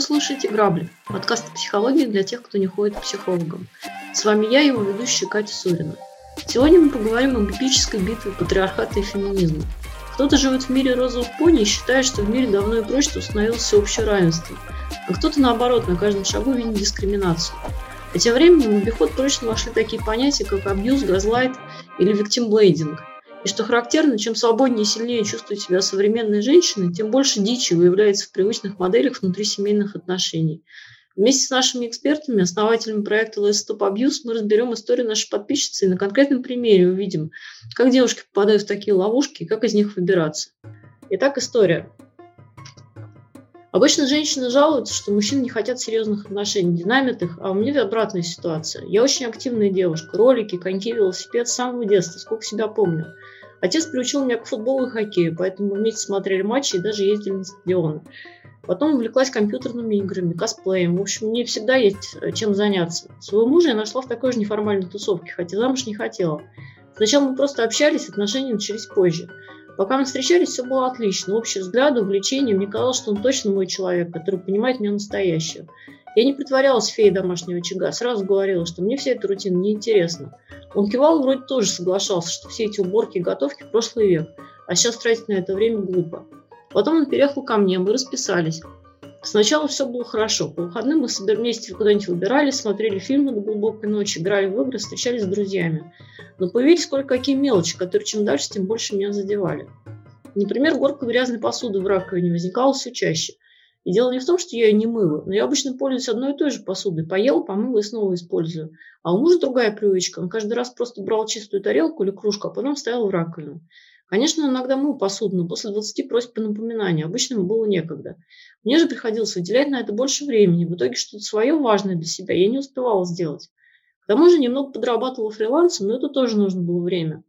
Вы слушаете «Грабли» – подкаст о психологии для тех, кто не ходит к психологам. С вами я, его ведущая Катя Сурина. Сегодня мы поговорим об эпической битве патриархата и феминизма. Кто-то живет в мире розовых пони и считает, что в мире давно и прочно установилось всеобщее равенство, а кто-то, наоборот, на каждом шагу видит дискриминацию. А тем временем в обиход прочно вошли такие понятия, как абьюз, газлайт или виктимблейдинг – и что характерно, чем свободнее и сильнее чувствует себя современная женщина, тем больше дичи выявляется в привычных моделях внутрисемейных отношений. Вместе с нашими экспертами, основателями проекта Let's Stop Abuse, мы разберем историю нашей подписчицы и на конкретном примере увидим, как девушки попадают в такие ловушки и как из них выбираться. Итак, история. Обычно женщины жалуются, что мужчины не хотят серьезных отношений, динамит их, а у меня обратная ситуация. Я очень активная девушка, ролики, коньки, велосипед с самого детства, сколько себя помню. Отец приучил меня к футболу и хоккею, поэтому мы вместе смотрели матчи и даже ездили на стадионы. Потом увлеклась компьютерными играми, косплеем. В общем, мне всегда есть э, чем заняться. Своего мужа я нашла в такой же неформальной тусовке, хотя замуж не хотела. Сначала мы просто общались, отношения начались позже. Пока мы встречались, все было отлично. Общие взгляды, увлечения. Мне казалось, что он точно мой человек, который понимает меня настоящего. Я не притворялась феей домашнего очага, сразу говорила, что мне вся эта рутина неинтересна. Он кивал, вроде тоже соглашался, что все эти уборки и готовки – прошлый век, а сейчас тратить на это время глупо. Потом он переехал ко мне, мы расписались. Сначала все было хорошо. По выходным мы вместе куда-нибудь выбирались, смотрели фильмы до глубокой ночи, играли в игры, встречались с друзьями. Но появились кое-какие мелочи, которые чем дальше, тем больше меня задевали. Например, горка грязной посуды в раковине возникала все чаще – и дело не в том, что я ее не мыла, но я обычно пользуюсь одной и той же посудой. Поела, помыла и снова использую. А у мужа другая привычка. Он каждый раз просто брал чистую тарелку или кружку, а потом ставил в раковину. Конечно, иногда мыл посуду, но после 20 просьб по напоминанию. Обычно ему было некогда. Мне же приходилось выделять на это больше времени. В итоге что-то свое важное для себя я не успевала сделать. К тому же немного подрабатывала фрилансом, но это тоже нужно было время.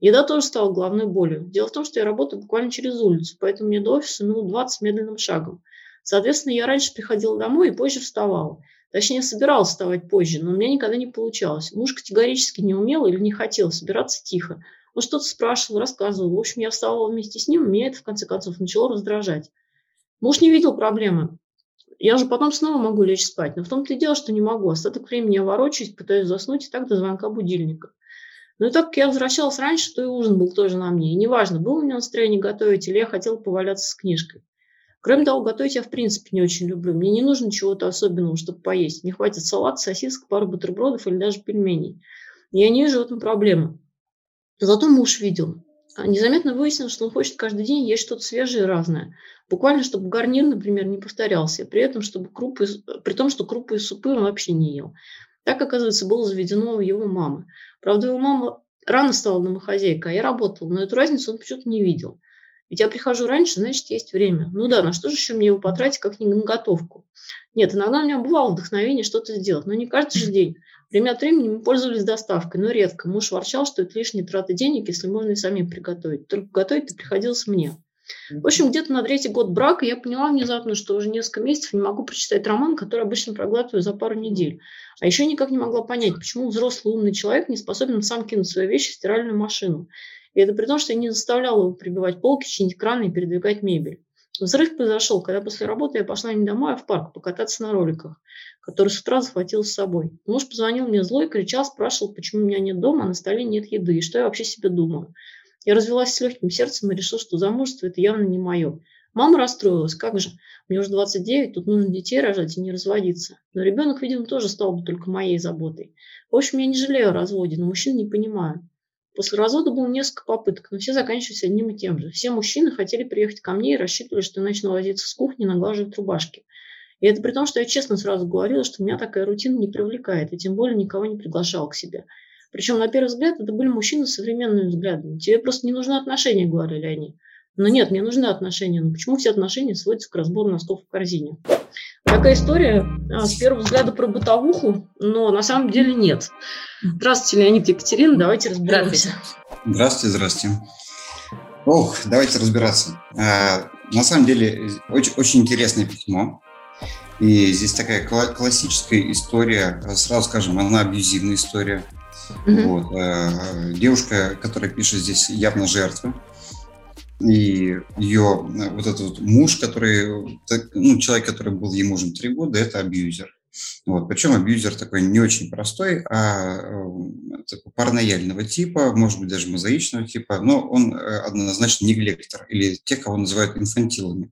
Еда тоже стала главной болью. Дело в том, что я работаю буквально через улицу, поэтому мне до офиса минут 20 медленным шагом. Соответственно, я раньше приходила домой и позже вставала. Точнее, собиралась вставать позже, но у меня никогда не получалось. Муж категорически не умел или не хотел собираться тихо. Он что-то спрашивал, рассказывал. В общем, я вставала вместе с ним, и меня это, в конце концов, начало раздражать. Муж не видел проблемы. Я же потом снова могу лечь спать, но в том-то и дело, что не могу. Остаток времени я ворочаюсь, пытаюсь заснуть, и так до звонка будильника. Но и так как я возвращалась раньше, то и ужин был тоже на мне. И неважно, было у меня настроение готовить, или я хотела поваляться с книжкой. Кроме того, готовить я в принципе не очень люблю. Мне не нужно чего-то особенного, чтобы поесть. Мне хватит салат, сосисок, пару бутербродов или даже пельменей. Я не вижу в этом проблемы. Зато муж видел. А незаметно выяснилось, что он хочет каждый день есть что-то свежее и разное. Буквально, чтобы гарнир, например, не повторялся. При этом, чтобы крупы, при том, что крупы и супы он вообще не ел. Так, оказывается, было заведено у его мамы. Правда, его мама рано стала домохозяйкой, а я работала, но эту разницу он почему-то не видел. Ведь я прихожу раньше, значит, есть время. Ну да, на что же еще мне его потратить, как не на готовку? Нет, иногда у меня бывало вдохновение что-то сделать, но не каждый же день. Время от времени мы пользовались доставкой, но редко. Муж ворчал, что это лишние траты денег, если можно и самим приготовить. Только готовить-то приходилось мне. В общем, где-то на третий год брака я поняла внезапно, что уже несколько месяцев не могу прочитать роман, который обычно проглатываю за пару недель. А еще никак не могла понять, почему взрослый умный человек не способен сам кинуть свои вещи в стиральную машину. И это при том, что я не заставляла его прибивать полки, чинить краны и передвигать мебель. Взрыв произошел, когда после работы я пошла не домой, а в парк покататься на роликах, который с утра захватил с собой. Муж позвонил мне злой, кричал, спрашивал, почему меня нет дома, а на столе нет еды, и что я вообще себе думаю. Я развелась с легким сердцем и решила, что замужество – это явно не мое. Мама расстроилась, как же, мне уже 29, тут нужно детей рожать и не разводиться. Но ребенок, видимо, тоже стал бы только моей заботой. В общем, я не жалею о разводе, но мужчин не понимаю. После развода было несколько попыток, но все заканчивались одним и тем же. Все мужчины хотели приехать ко мне и рассчитывали, что я начну возиться с кухни наглаживать рубашки. И это при том, что я честно сразу говорила, что меня такая рутина не привлекает, и тем более никого не приглашала к себе. Причем, на первый взгляд, это были мужчины с современными взглядами. Тебе просто не нужны отношения, говорили они. Но нет, мне нужны отношения. Но почему все отношения сводятся к разбору носков в корзине? Такая история а, с первого взгляда про бытовуху, но на самом деле нет. Здравствуйте, Леонид Екатерина, давайте разберемся. Здравствуйте, здравствуйте. Ох, давайте разбираться. А, на самом деле, очень, очень интересное письмо. И здесь такая классическая история, сразу скажем, она абьюзивная история. Mm-hmm. Вот. А, девушка, которая пишет здесь, явно жертва. И ее вот этот вот муж, который, ну, человек, который был ей мужем три года, это абьюзер. Вот. Причем абьюзер такой не очень простой, а такой паранояльного типа, может быть, даже мозаичного типа, но он однозначно неглектор, или тех, кого называют инфантилами.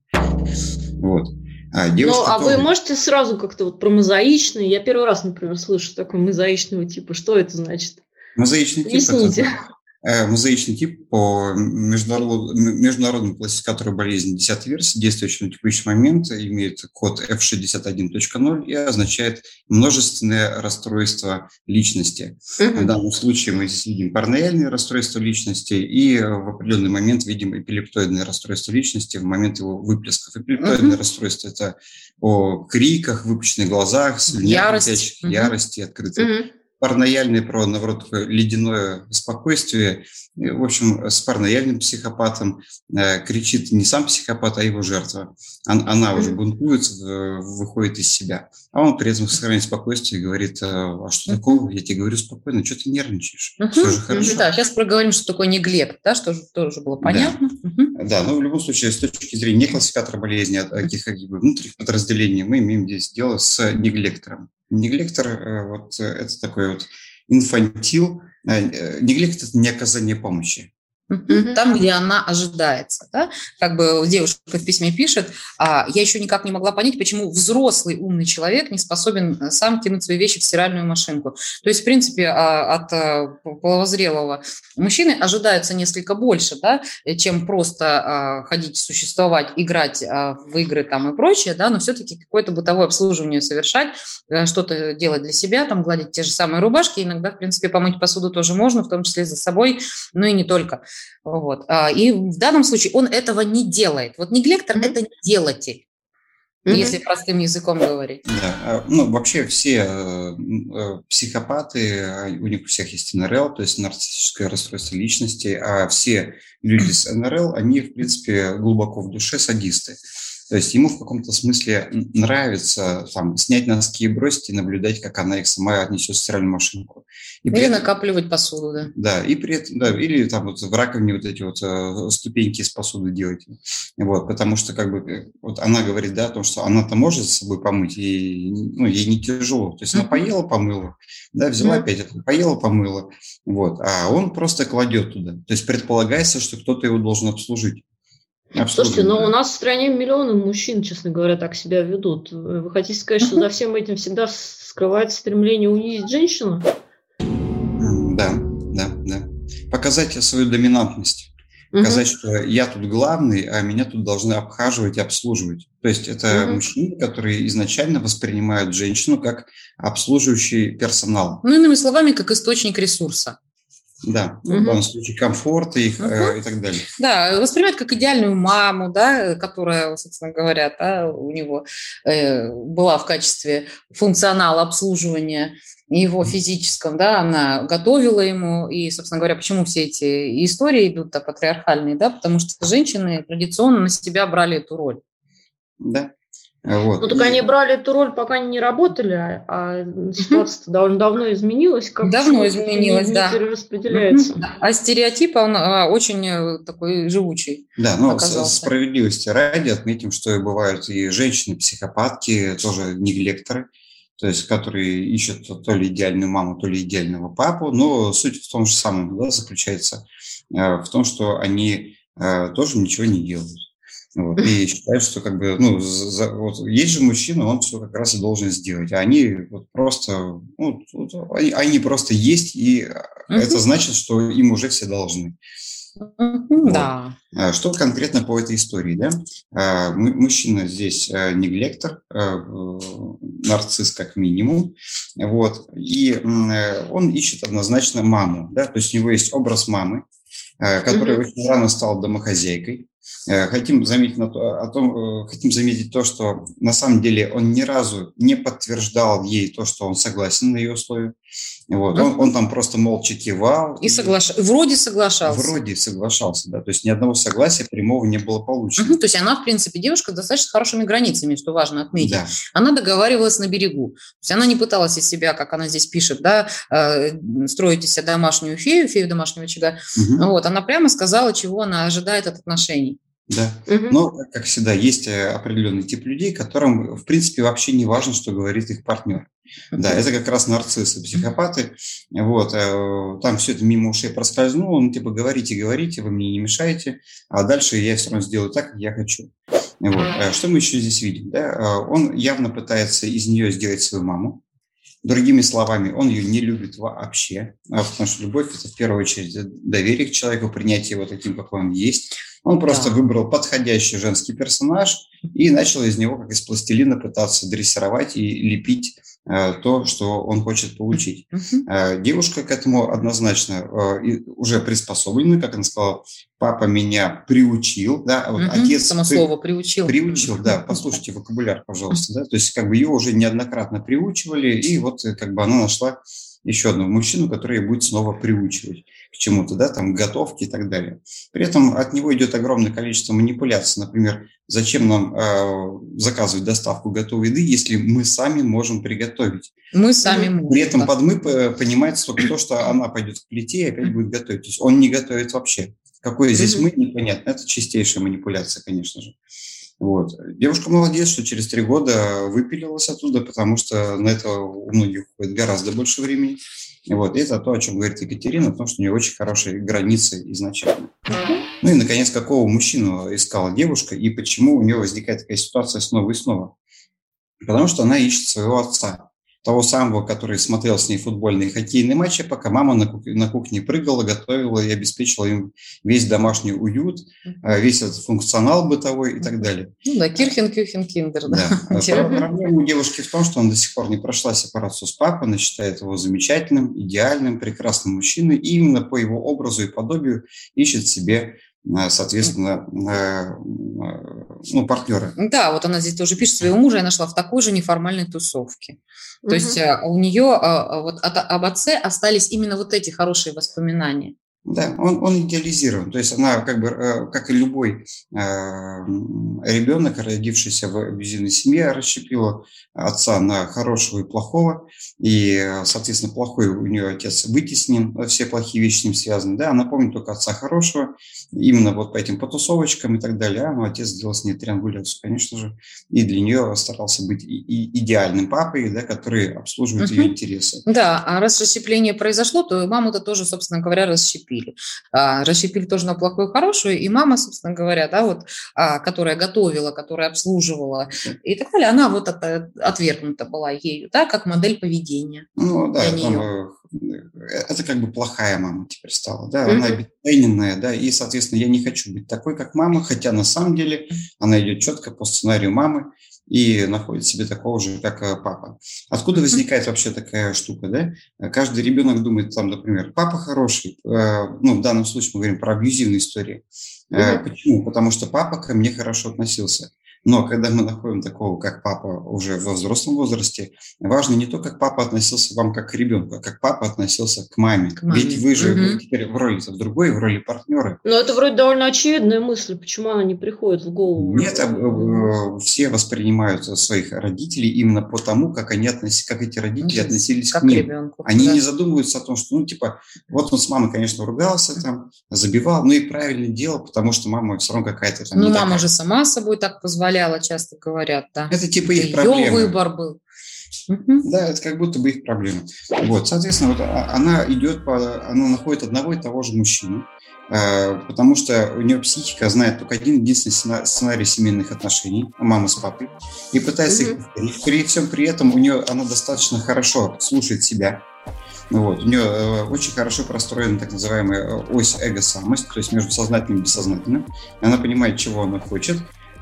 Вот. А, девушка, ну, а тоже... вы можете сразу как-то вот про мозаичный? Я первый раз, например, слышу такой мозаичного типа. Что это значит? Мозаичный тип Объясните. это Э, мозаичный тип по международ, международному классификатору болезни 10 версии, действующий на текущий момент, имеет код F61.0 и означает множественное расстройство личности. Mm-hmm. В данном случае мы здесь видим параноидальные расстройства личности и в определенный момент видим эпилептоидное расстройство личности в момент его выплесков. Эпилептоидное mm-hmm. расстройство – это о криках, выпущенных глазах, ярости, mm-hmm. ярости открытых. Mm-hmm паранояльный про, наоборот, такое ледяное спокойствие. В общем, с паранояльным психопатом э, кричит не сам психопат, а его жертва. Он, она уже бунтует, выходит из себя. А он при этом сохраняет спокойствие и говорит, а, а что такого? Я тебе говорю спокойно, что ты нервничаешь? Все же хорошо. Да, сейчас проговорим, что такое неглект, да, что тоже было понятно. Да. да, но в любом случае, с точки зрения не классификатора болезни, а каких-то внутренних подразделений, мы имеем здесь дело с неглектором. Неглектор э, вот, э, – это такой вот инфантил. Э, неглект – это не оказание помощи. Там, где она ожидается. Да? Как бы девушка в письме пишет, а я еще никак не могла понять, почему взрослый умный человек не способен э, сам кинуть свои вещи в стиральную машинку. То есть, в принципе, а, от э, половозрелого мужчины ожидается несколько больше, да, чем просто а, ходить, существовать, играть а, в игры там и прочее, да, но все-таки какое-то бытовое обслуживание совершать, э, что-то делать для себя, там гладить те же самые рубашки, иногда, в принципе, помыть посуду тоже можно, в том числе за собой, но и не только. Вот. А, и в данном случае он этого не делает. Вот неглектор mm-hmm. – это не делатель. Mm-hmm. Если простым языком говорить. Да, а, ну вообще все э, э, психопаты, а, у них у всех есть НРЛ, то есть нарциссическое расстройство личности, а все люди с НРЛ, они в принципе глубоко в душе садисты. То есть ему в каком-то смысле нравится там, снять носки и бросить и наблюдать, как она их сама отнесет в стиральную машинку. И или этом, накапливать посуду, да. Да, и при этом, да, или там вот в раковине вот эти вот э, ступеньки из посуды делать. Вот, потому что как бы э, вот она говорит, да, о том, что она-то может с собой помыть, и ну, ей не тяжело. То есть она поела, помыла, да, взяла опять это, поела, помыла. Вот, а он просто кладет туда. То есть предполагается, что кто-то его должен обслужить. Слушайте, но у нас в стране миллионы мужчин, честно говоря, так себя ведут. Вы хотите сказать, что за всем этим всегда скрывается стремление унизить женщину? Да, да, да. Показать свою доминантность. Показать, угу. что я тут главный, а меня тут должны обхаживать и обслуживать. То есть это угу. мужчины, которые изначально воспринимают женщину как обслуживающий персонал. Ну, иными словами, как источник ресурса. Да, угу. в данном случае комфорт и, угу. э, и так далее. Да, воспринимать как идеальную маму, да, которая, собственно говоря, да, у него э, была в качестве функционала обслуживания его физическом, да, она готовила ему, и, собственно говоря, почему все эти истории идут так патриархальные, да, потому что женщины традиционно на себя брали эту роль. Да. Вот. Ну, так они брали эту роль, пока они не работали, а, а ситуация довольно давно изменилась. Как давно изменилась, да. перераспределяется. А стереотип, он а, очень э, такой живучий Да, но оказался. справедливости ради отметим, что бывают и женщины-психопатки, тоже неглекторы, то есть которые ищут то ли идеальную маму, то ли идеального папу, но суть в том же самом да, заключается, э, в том, что они э, тоже ничего не делают. Вот, и считают, что как бы, ну, за, вот, есть же мужчина, он все как раз и должен сделать. А они вот просто, ну, они, они просто есть, и uh-huh. это значит, что им уже все должны. Uh-huh, вот. Да. А что конкретно по этой истории, да? А, мужчина здесь а, неглектор, нарцисс как минимум, вот, и он ищет однозначно маму, да, то есть у него есть образ мамы, которая uh-huh. очень рано стала домохозяйкой, Э, хотим заметить, на то, о том, э, хотим заметить то, что на самом деле он ни разу не подтверждал ей то, что он согласен на ее условия. Вот. Он, он там просто молча кивал. И соглаш... вроде соглашался. Вроде соглашался, да. То есть ни одного согласия прямого не было получено. Угу, то есть она, в принципе, девушка с достаточно хорошими границами, что важно отметить. Да. Она договаривалась на берегу. То есть она не пыталась из себя, как она здесь пишет, да, э, строить из себя домашнюю фею, фею домашнего очага. Угу. Вот. Она прямо сказала, чего она ожидает от отношений. Да. Угу. Но, как всегда, есть э, определенный тип людей, которым, в принципе, вообще не важно, что говорит их партнер. Да, это как раз нарциссы, психопаты. Вот, э, там все это мимо ушей проскользнуло, ну, типа, говорите, говорите, вы мне не мешаете, а дальше я все равно сделаю так, как я хочу. Вот. Э, что мы еще здесь видим? Да? Он явно пытается из нее сделать свою маму. Другими словами, он ее не любит вообще, потому что любовь – это в первую очередь доверие к человеку, принятие его таким, какой он есть. Он просто да. выбрал подходящий женский персонаж и начал из него, как из пластилина, пытаться дрессировать и лепить э, то, что он хочет получить. Э, девушка к этому однозначно э, уже приспособлена, как она сказала, папа меня приучил, да, а вот угу, отец... Само слово приучил. Приучил, да, послушайте вокабуляр, пожалуйста, да, то есть как бы ее уже неоднократно приучивали, и вот как бы она нашла еще одного мужчину, который будет снова приучивать к чему-то, да, там, готовки и так далее. При этом от него идет огромное количество манипуляций. Например, зачем нам э, заказывать доставку готовой еды, если мы сами можем приготовить? Мы сами можем. При этом под «мы» понимается только то, что она пойдет к плите и опять будет готовить. То есть он не готовит вообще. Какой здесь «мы» непонятно. Это чистейшая манипуляция, конечно же. Вот. Девушка молодец, что через три года выпилилась оттуда, потому что на это у многих уходит гораздо больше времени. Вот. И это то, о чем говорит Екатерина, потому что у нее очень хорошие границы изначально. Ну и, наконец, какого мужчину искала девушка и почему у нее возникает такая ситуация снова и снова. Потому что она ищет своего отца того самого, который смотрел с ней футбольные и хоккейные матчи, пока мама на, кухне, на кухне прыгала, готовила и обеспечила им весь домашний уют, а, весь этот функционал бытовой и так далее. Ну да, Кирхен, Кюхен, Киндер. Да. да. Проблема у девушки в том, что он до сих пор не прошла сепарацию с папой, она считает его замечательным, идеальным, прекрасным мужчиной, и именно по его образу и подобию ищет себе Э, соответственно, э, ну, партнеры. Да, вот она здесь тоже пишет, своего мужа я нашла в такой же неформальной тусовке. То угу. есть э, у нее вот от, об отце остались именно вот эти хорошие воспоминания. Да, он, он идеализирован. То есть она, как бы, э, как и любой э, ребенок, родившийся в абьюзивной семье, расщепила отца на хорошего и плохого. И, соответственно, плохой у нее отец вытеснен, все плохие вещи с ним связаны. Да, она помнит только отца хорошего, именно вот по этим потусовочкам и так далее. А ну, отец сделал с ней триангуляцию, конечно же. И для нее старался быть и, и идеальным папой, да, который обслуживает угу. ее интересы. Да, а раз расщепление произошло, то маму-то тоже, собственно говоря, расщепили расщепили. А, расщепили тоже на плохую и хорошую, и мама, собственно говоря, да, вот, а, которая готовила, которая обслуживала и так далее, она вот от, отвергнута была ею, да, как модель поведения. Ну да, э, это как бы плохая мама теперь стала, да, mm-hmm. она обесцененная, да, и, соответственно, я не хочу быть такой, как мама, хотя на самом деле она идет четко по сценарию мамы, и находит себе такого же, как э, папа. Откуда возникает вообще такая штука, да? Каждый ребенок думает, там, например, папа хороший, э, ну, в данном случае мы говорим про абьюзивные истории. Mm-hmm. Почему? Потому что папа ко мне хорошо относился. Но когда мы находим такого, как папа уже в взрослом возрасте, важно не то, как папа относился к вам как к ребенку, а как папа относился к маме. К маме. Ведь вы же угу. теперь в роли в другой, в роли партнера. Но это вроде довольно очевидная мысль, почему она не приходит в голову. Нет, э, все воспринимают своих родителей именно по тому, как они относились, как эти родители ну, относились как к ним. Ребенку, они да. не задумываются о том, что, ну, типа, вот он с мамой, конечно, ругался, там, забивал, ну и правильно делал, потому что мама все равно какая-то там. Ну, мама такая. же сама собой так позволяла позволяла, часто говорят, да. Это типа их проблема. Ее выбор был. Да, это как будто бы их проблема. Вот, соответственно, вот а, она идет по, она находит одного и того же мужчину, э, потому что у нее психика знает только один единственный сценарий семейных отношений, мама с папой, и пытается их повторить. При всем при этом у нее она достаточно хорошо слушает себя, вот. У нее э, очень хорошо простроена так называемая э, ось эго-самость, то есть между сознательным и бессознательным. Она понимает, чего она хочет,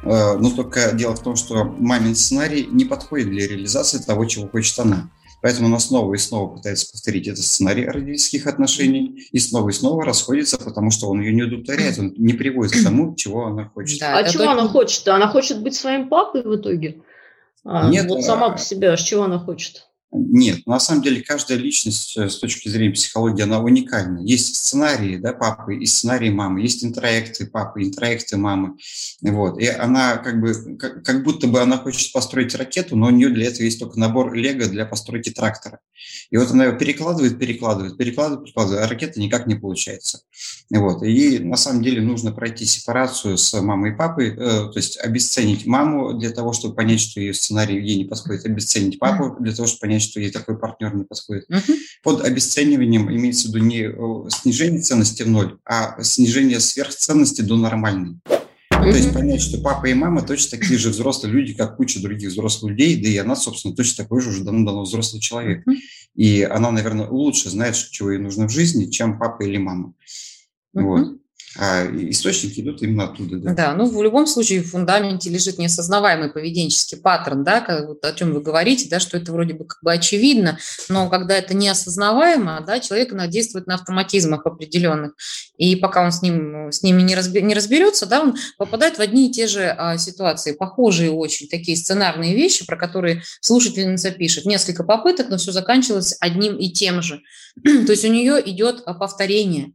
но только дело в том, что мамин сценарий не подходит для реализации того, чего хочет она. Поэтому она снова и снова пытается повторить этот сценарий родительских отношений и снова и снова расходится, потому что он ее не удовлетворяет, он не приводит к тому, чего она хочет. Да, а чего только... она хочет? Она хочет быть своим папой в итоге? А, Нет, вот сама по себе, а чего она хочет? Нет, на самом деле каждая личность э, с точки зрения психологии, она уникальна. Есть сценарии да, папы и сценарии мамы, есть интроекты папы, интроекты мамы. Вот. И она как бы, как, как будто бы она хочет построить ракету, но у нее для этого есть только набор лего для постройки трактора. И вот она его перекладывает, перекладывает, перекладывает, перекладывает, а ракета никак не получается. Вот. И на самом деле нужно пройти сепарацию с мамой и папой, э, то есть обесценить маму для того, чтобы понять, что ее сценарий ей не подходит, обесценить папу для того, чтобы понять, что ей такой партнер не подходит. Uh-huh. Под обесцениванием имеется в виду не э, снижение ценности в ноль, а снижение сверхценности до нормальной. Uh-huh. То есть понять, что папа и мама точно такие же взрослые люди, как куча других взрослых людей, да и она, собственно, точно такой же уже давно-давно взрослый человек. Uh-huh. И она, наверное, лучше знает, чего ей нужно в жизни, чем папа или мама. Uh-huh. Вот источники идут именно оттуда. Да. да, ну в любом случае в фундаменте лежит неосознаваемый поведенческий паттерн, да, как, вот о чем вы говорите, да, что это вроде бы как бы очевидно, но когда это неосознаваемо, да, человек действует на автоматизмах определенных, и пока он с, ним, с ними не, разби, не разберется, да, он попадает в одни и те же а, ситуации, похожие очень, такие сценарные вещи, про которые слушательница пишет. Несколько попыток, но все заканчивалось одним и тем же. То есть у нее идет а, повторение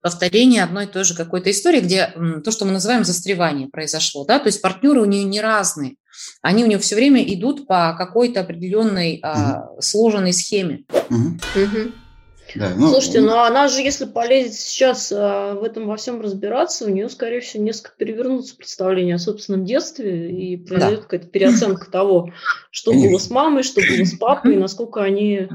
повторение одной и той же какой-то истории, где то, что мы называем застревание произошло, да, то есть партнеры у нее не разные, они у нее все время идут по какой-то определенной угу. а, сложенной схеме. Угу. Угу. Да, ну, Слушайте, ну она же, если полезет сейчас а, в этом во всем разбираться, у нее, скорее всего, несколько перевернутся представления о собственном детстве и произойдет да. какая-то переоценка того, что было с мамой, что было с папой, насколько они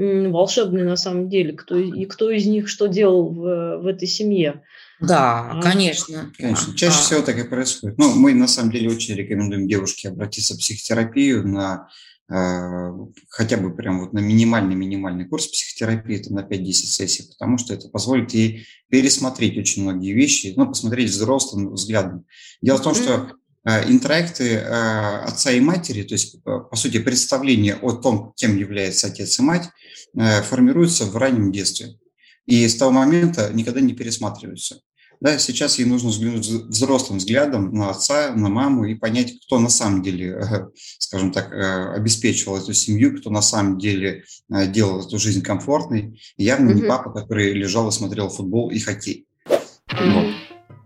волшебные на самом деле, кто, и кто из них что делал в, в этой семье. Да, а, конечно. Конечно, чаще а. всего так и происходит. Ну, мы на самом деле очень рекомендуем девушке обратиться в психотерапию на э, хотя бы прям вот на минимальный-минимальный курс психотерапии, это на 5-10 сессий, потому что это позволит ей пересмотреть очень многие вещи, ну, посмотреть взрослым взглядом. Дело в том, что интроекты э, отца и матери, то есть, э, по сути, представление о том, кем является отец и мать, формируются в раннем детстве. И с того момента никогда не пересматриваются. Да, сейчас ей нужно взглянуть взрослым взглядом на отца, на маму и понять, кто на самом деле, скажем так, обеспечивал эту семью, кто на самом деле делал эту жизнь комфортной. явно mm-hmm. не папа, который лежал и смотрел футбол и хоккей. Mm-hmm. Вот.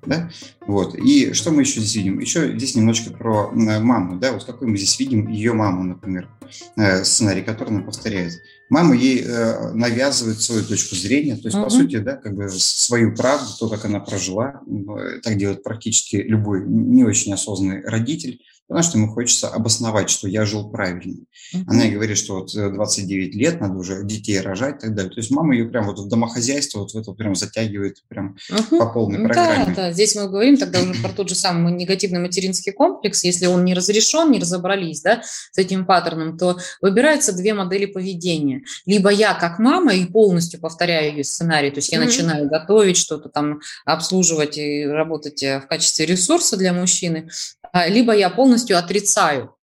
Да? Вот. И что мы еще здесь видим? Еще здесь немножечко про маму. Да? Вот какой мы здесь видим ее маму, например, э, сценарий, который она повторяет. Мама ей э, навязывает свою точку зрения, то есть, uh-huh. по сути, да, как бы свою правду, то, как она прожила. Э, так делает практически любой не очень осознанный родитель потому что ему хочется обосновать, что я жил правильно. Uh-huh. Она говорит, что вот 29 э, лет, надо уже детей рожать и так далее. То есть мама ее прям вот в домохозяйство вот в это прям затягивает прям uh-huh. по полной программе. Да, да, здесь мы говорим тогда уже про тот же самый негативный материнский комплекс. Если он не разрешен, не разобрались да, с этим паттерном, то выбираются две модели поведения. Либо я как мама и полностью повторяю ее сценарий, то есть я uh-huh. начинаю готовить, что-то там обслуживать и работать э, в качестве ресурса для мужчины, а, либо я полностью отрицаю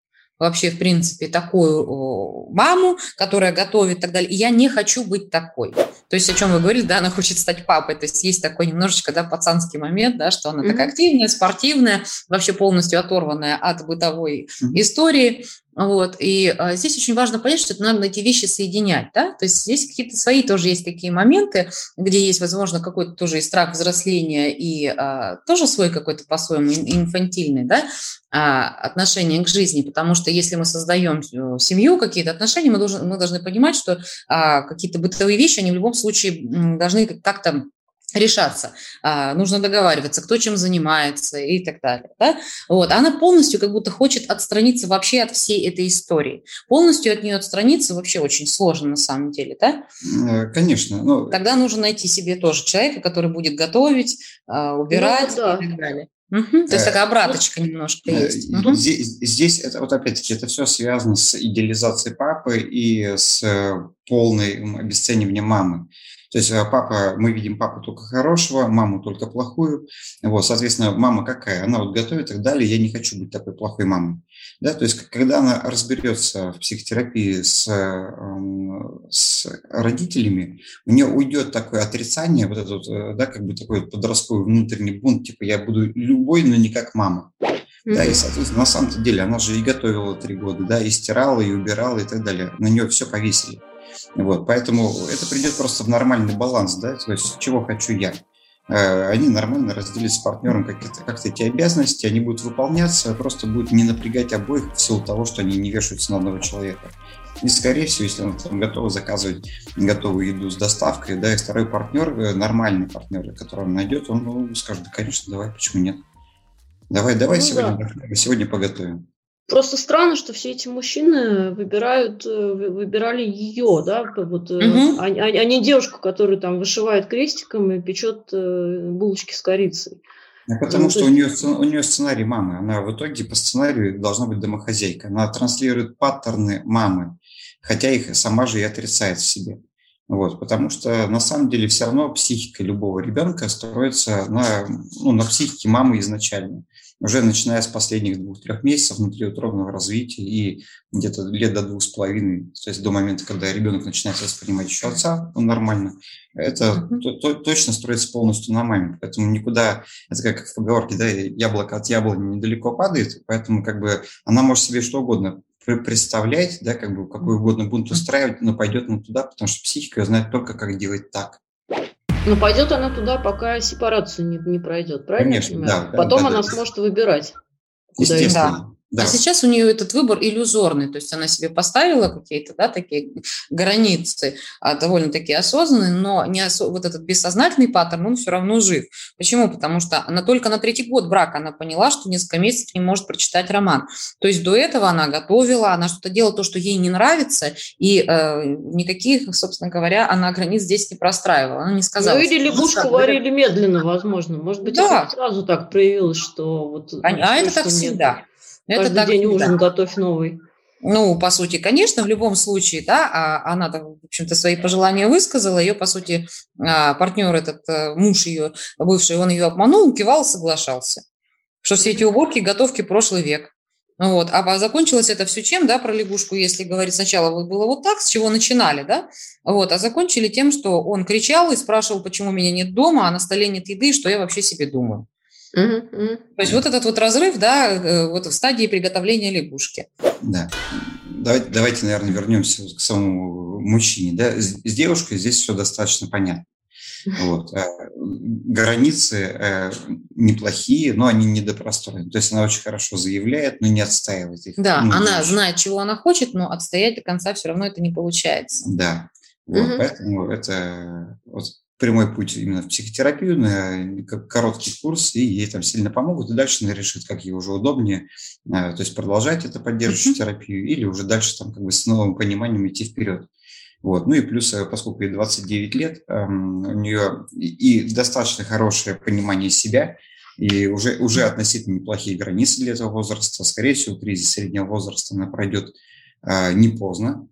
вообще, в принципе, такую маму, которая готовит и так далее. И я не хочу быть такой. То есть, о чем вы говорили, да, она хочет стать папой. То есть, есть такой немножечко, да, пацанский момент, да, что она mm-hmm. такая активная, спортивная, вообще полностью оторванная от бытовой mm-hmm. истории. Вот. И а, здесь очень важно понять, что это надо эти вещи соединять. Да? То есть здесь какие-то свои тоже есть такие моменты, где есть, возможно, какой-то тоже и страх взросления, и а, тоже свой какой-то по-своему инфантильный да, а, отношение к жизни. Потому что если мы создаем э, семью, какие-то отношения, мы, должны, мы должны понимать, что а, какие-то бытовые вещи, они в любом случае должны как-то решаться, а, нужно договариваться, кто чем занимается и так далее. Да? Вот. Она полностью как будто хочет отстраниться вообще от всей этой истории. Полностью от нее отстраниться вообще очень сложно на самом деле, да? Э, конечно. Но... Тогда нужно найти себе тоже человека, который будет готовить, а, убирать ну, да. и так далее. Угу. То есть такая обраточка немножко э, есть. Угу. Здесь, здесь это вот опять-таки это все связано с идеализацией папы и с полным обесцениванием мамы. То есть э, папа, мы видим папу только хорошего, маму только плохую. Вот, соответственно, мама какая? Она вот готовит и так далее. Я не хочу быть такой плохой мамой. Да, то есть, когда она разберется в психотерапии с, эм, с родителями, у нее уйдет такое отрицание, вот этот, э, да, как бы такой подростковый внутренний бунт, типа я буду любой, но не как мама. Mm-hmm. Да, и, соответственно, на самом деле она же и готовила три года, да, и стирала, и убирала, и так далее. На нее все повесили. Вот, поэтому это придет просто в нормальный баланс, да, то есть чего хочу я. Э, они нормально разделят с партнером как-то, как эти обязанности, они будут выполняться, просто будет не напрягать обоих в силу того, что они не вешаются на одного человека. И, скорее всего, если он там готов заказывать готовую еду с доставкой, да, и второй партнер, э, нормальный партнер, который он найдет, он ну, скажет, да, конечно, давай, почему нет? Давай, давай ну, сегодня, да. сегодня поготовим. Просто странно, что все эти мужчины выбирают, э, выбирали ее, да, вот, угу. а, а не девушку, которая там вышивает крестиком и печет э, булочки с корицей. А потому ну, что есть... у, нее, у нее сценарий мамы. Она в итоге по сценарию должна быть домохозяйка. Она транслирует паттерны мамы, хотя их сама же и отрицает в себе. Вот, потому что на самом деле все равно психика любого ребенка строится на, ну, на психике мамы изначально уже начиная с последних двух-трех месяцев внутриутробного развития и где-то лет до двух с половиной, то есть до момента, когда ребенок начинает воспринимать еще отца ну, нормально, это то, то, точно строится полностью на маме. Поэтому никуда, это как в поговорке, да, яблоко от яблони недалеко падает, поэтому как бы она может себе что угодно представлять, да, как бы какой угодно бунт устраивать, но пойдет на туда, потому что психика знает только, как делать так. Но пойдет она туда, пока сепарацию не, не пройдет, правильно? Конечно, да, Потом да, она да. сможет выбирать. Естественно. Да. А сейчас у нее этот выбор иллюзорный, то есть она себе поставила какие-то да, такие границы, а, довольно-таки осознанные, но не осо... вот этот бессознательный паттерн, он все равно жив. Почему? Потому что она только на третий год брака она поняла, что несколько месяцев не может прочитать роман. То есть до этого она готовила, она что-то делала то, что ей не нравится, и э, никаких, собственно говоря, она границ здесь не простраивала. Она не сказала. Ну или лягушку варили медленно, возможно. Может быть, да. это сразу так проявилось, что вот... А, а это так всегда. Нет. Это Каждый так, день ужин да. готовь новый. Ну, по сути, конечно, в любом случае, да, а она, в общем-то, свои пожелания высказала, ее, по сути, а, партнер этот, э, муж ее, бывший, он ее обманул, кивал, соглашался, что все эти уборки, готовки прошлый век. Вот. А закончилось это все чем, да, про лягушку, если говорить сначала вот было вот так, с чего начинали, да, вот, а закончили тем, что он кричал и спрашивал, почему меня нет дома, а на столе нет еды, что я вообще себе думаю. Угу, угу. То есть вот этот вот разрыв, да, э, вот в стадии приготовления лягушки. Да. Давайте, давайте, наверное, вернемся к самому мужчине. Да? С, с девушкой здесь все достаточно понятно. Вот. Э, границы э, неплохие, но они недопростроены. То есть она очень хорошо заявляет, но не отстаивает их. Да, ну, она знает, чего она хочет, но отстоять до конца все равно это не получается. Да. Вот, угу. Поэтому это вот, прямой путь именно в психотерапию, на короткий курс, и ей там сильно помогут, и дальше она решит, как ей уже удобнее, э, то есть продолжать это поддерживающую терапию, или уже дальше там как бы с новым пониманием идти вперед. Вот. Ну и плюс, э, поскольку ей 29 лет, эм, у нее и достаточно хорошее понимание себя, и уже, уже относительно неплохие границы для этого возраста. Скорее всего, кризис среднего возраста она пройдет э, не поздно,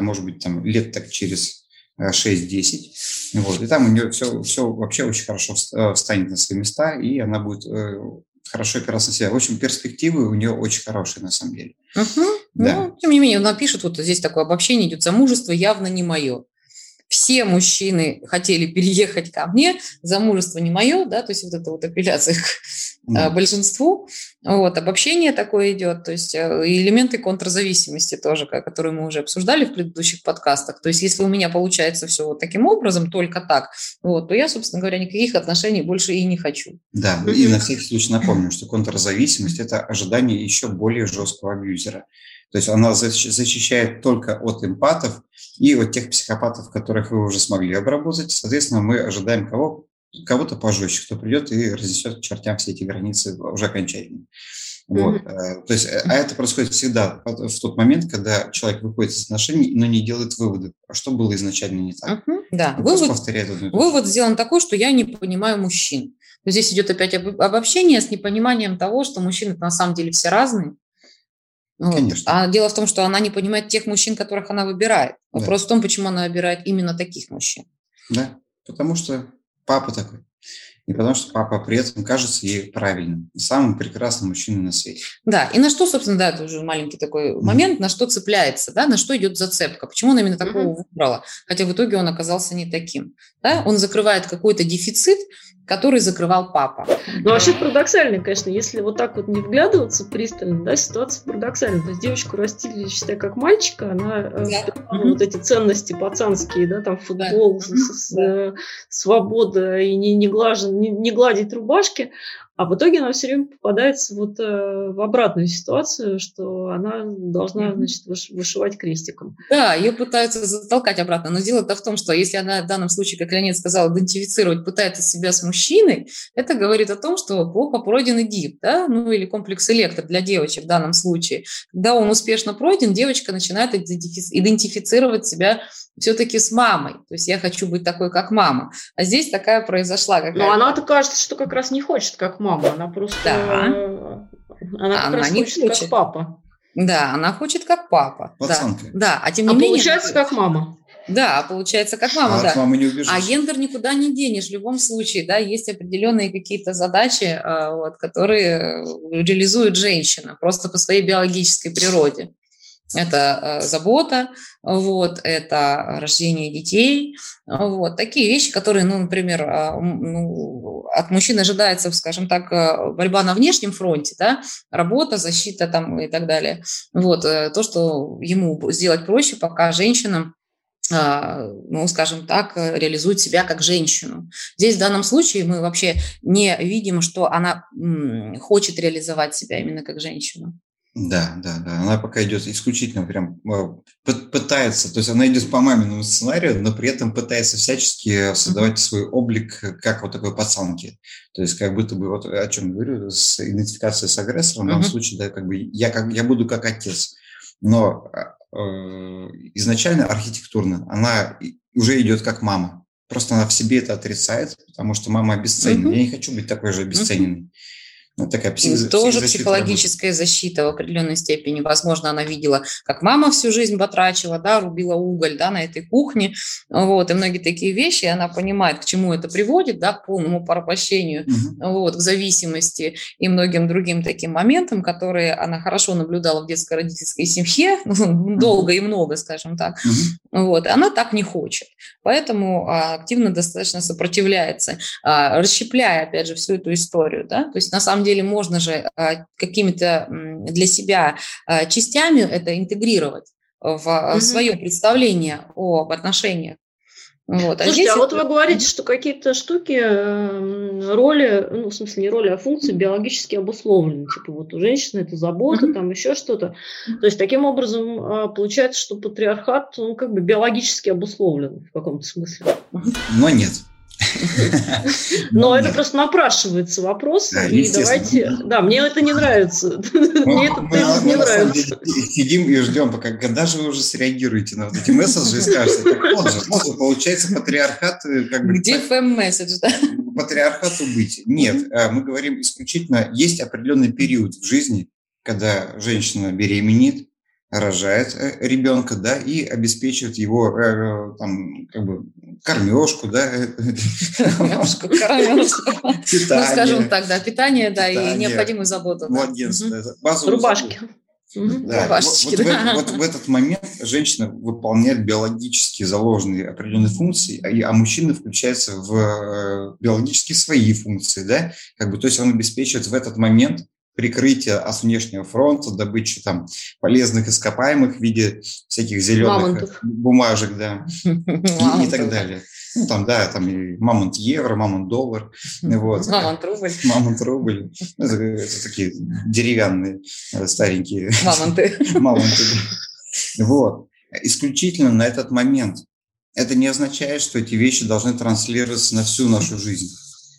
может быть, там лет так через 6-10. Вот, и там у нее все, все вообще очень хорошо э, встанет на свои места, и она будет э, хорошо опираться на себя. В общем, перспективы у нее очень хорошие на самом деле. Угу. Да. Ну, тем не менее, она пишет, вот здесь такое обобщение идет, замужество явно не мое все мужчины хотели переехать ко мне, замужество не мое, да, то есть вот это вот апелляция к да. большинству, вот, обобщение такое идет, то есть э, элементы контрзависимости тоже, которые мы уже обсуждали в предыдущих подкастах, то есть если у меня получается все вот таким образом, только так, вот, то я, собственно говоря, никаких отношений больше и не хочу. Да, и на всякий случай напомню, что контрзависимость – это ожидание еще более жесткого абьюзера. То есть она защищает только от эмпатов и от тех психопатов, которых вы уже смогли обработать. Соответственно, мы ожидаем кого? Кого-то пожестче, кто придет и разнесет к чертям все эти границы уже окончательно. Вот. Mm-hmm. То есть, э, а это происходит всегда в тот момент, когда человек выходит из отношений, но не делает выводы, а что было изначально не так. Mm-hmm. Да, вывод, вывод сделан такой, что я не понимаю мужчин. Здесь идет опять обобщение с непониманием того, что мужчины на самом деле все разные, вот. Конечно. А дело в том, что она не понимает тех мужчин, которых она выбирает. Вопрос да. в том, почему она выбирает именно таких мужчин. Да, потому что папа такой. И потому что папа при этом кажется ей правильным, самым прекрасным мужчиной на свете. Да, и на что, собственно, да, это уже маленький такой момент, на что цепляется, да, на что идет зацепка, почему он именно такого mm-hmm. выбрала, хотя в итоге он оказался не таким. Да? Он закрывает какой-то дефицит, который закрывал папа. Ну, вообще парадоксально, конечно, если вот так вот не вглядываться пристально, да, ситуация парадоксальная. То есть девочку растили, считай, как мальчика, она э, да. ну, вот эти ценности пацанские, да, там футбол, да. с, с, э, свобода и не, не, глажен, не, не гладить рубашки, а в итоге она все время попадается вот э, в обратную ситуацию, что она должна, значит, вышивать крестиком. Да, ее пытаются затолкать обратно. Но дело-то в том, что если она в данном случае, как Леонид сказал, идентифицировать пытается себя с мужчиной, это говорит о том, что плохо пройден Эдип, да, ну или комплекс электро для девочек в данном случае. Когда он успешно пройден, девочка начинает идентифицировать себя все-таки с мамой. То есть я хочу быть такой, как мама. А здесь такая произошла. Но она-то кажется, что как раз не хочет, как мама. Она просто... Да. Она как она раз не хочет, хочет, как папа. Да, она хочет, как папа. Пацанка. Да, да. а тем не а менее... получается, как мама. Да, получается, как мама, а да. Мамы не убежишь. А гендер никуда не денешь. В любом случае, да, есть определенные какие-то задачи, а, вот, которые реализует женщина просто по своей биологической природе. Это э, забота, вот, это рождение детей, вот, такие вещи, которые, ну, например, а, ну, от мужчин ожидается, скажем так, э, борьба на внешнем фронте, да, работа, защита там и так далее. Вот, э, то, что ему сделать проще, пока женщинам а, ну, скажем так, реализует себя как женщину. Здесь в данном случае мы вообще не видим, что она хочет реализовать себя именно как женщину. Да, да, да. Она пока идет исключительно прям э, пытается, то есть она идет по маминому сценарию, но при этом пытается всячески создавать свой облик как вот такой пацанки. То есть как будто бы вот о чем говорю с идентификацией с агрессором, в данном uh-huh. случае, да, как бы я как я буду как отец, но э, изначально архитектурно она уже идет как мама. Просто она в себе это отрицает, потому что мама обесценена. Uh-huh. Я не хочу быть такой же обесцененной. Uh-huh. Ну, такая псих... Тоже психологическая работает. защита в определенной степени. Возможно, она видела, как мама всю жизнь батрачила, да, рубила уголь да, на этой кухне. Вот, и многие такие вещи, она понимает, к чему это приводит, да, к полному порабощению, угу. вот, к зависимости и многим другим таким моментам, которые она хорошо наблюдала в детско-родительской семье, ну, долго и много, скажем так. Угу. Вот, она так не хочет. Поэтому а, активно достаточно сопротивляется, а, расщепляя, опять же, всю эту историю. Да? То есть, на самом деле, деле можно же а, какими-то для себя а, частями это интегрировать в mm-hmm. свое представление об отношениях. Вот. А Слушайте, а, а вот вы говорите, что какие-то штуки, эм, роли, ну, в смысле, не роли, а функции биологически обусловлены. Типа вот у женщины это забота, mm-hmm. там еще что-то. То есть таким образом получается, что патриархат, он как бы биологически обусловлен в каком-то смысле. Но нет. Но это просто напрашивается вопрос. И давайте... Да, мне это не нравится. Мне это не нравится. Сидим и ждем, пока когда же вы уже среагируете на вот эти месседжи и скажете, так вот же, получается, патриархат... Э, как бы, Где ФМ-месседж, да? Патриархату быть. Нет, э, мы говорим исключительно, есть определенный период в жизни, когда женщина беременеет, рожает э, ребенка, да, и обеспечивает его э, там, как бы, кормежку, да. Кормежку, кормежку. Питание. Ну, скажем так, да, питание, да, питание, и необходимую заботу. Младенство. Да. Базовую Рубашки. Да, Рубашечки, вот, да. Вот, вот в этот момент женщина выполняет биологически заложенные определенные функции, а, а мужчина включается в э, биологически свои функции, да, как бы, то есть он обеспечивает в этот момент прикрытие от внешнего фронта, добычи там полезных ископаемых в виде всяких зеленых Мамонтов. бумажек, да, и, и так далее. Ну, там, да, там и мамонт евро, мамонт доллар, вот. Мамонт рубль. Мамонт рубль. Ну, это, это такие деревянные э, старенькие. Мамонты. Мамонты, Вот. Исключительно на этот момент. Это не означает, что эти вещи должны транслироваться на всю нашу жизнь.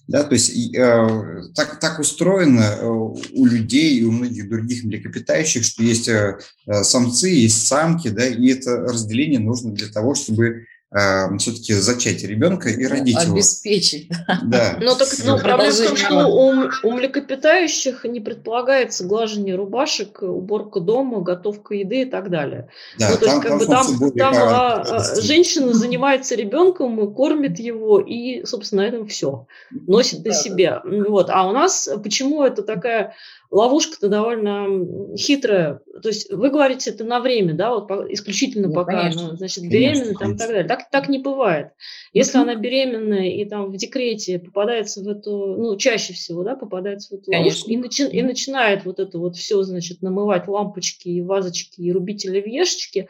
Да, то есть э, так, так устроено э, у людей и у многих других млекопитающих, что есть э, самцы, есть самки, да, и это разделение нужно для того, чтобы э, все-таки зачать ребенка и родить Обеспечить. его. Да. Ну, так ну, проблема в том, что у, у млекопитающих не предполагается глажение рубашек, уборка дома, готовка еды и так далее. Да, ну, то там, есть, как там бы там, там а, а, женщина занимается ребенком, кормит его и, собственно, на этом все. Носит на себе. Вот. А у нас почему это такая ловушка-то довольно хитрая. То есть вы говорите это на время, да, вот исключительно ну, пока конечно, она, значит, беременна там, и так далее. Так, так не бывает. Если она беременная и там в декрете попадается в эту, ну, чаще всего, да, попадается в эту ловушку и, начи, и начинает вот это вот все, значит, намывать лампочки и вазочки и рубить оливьешечки,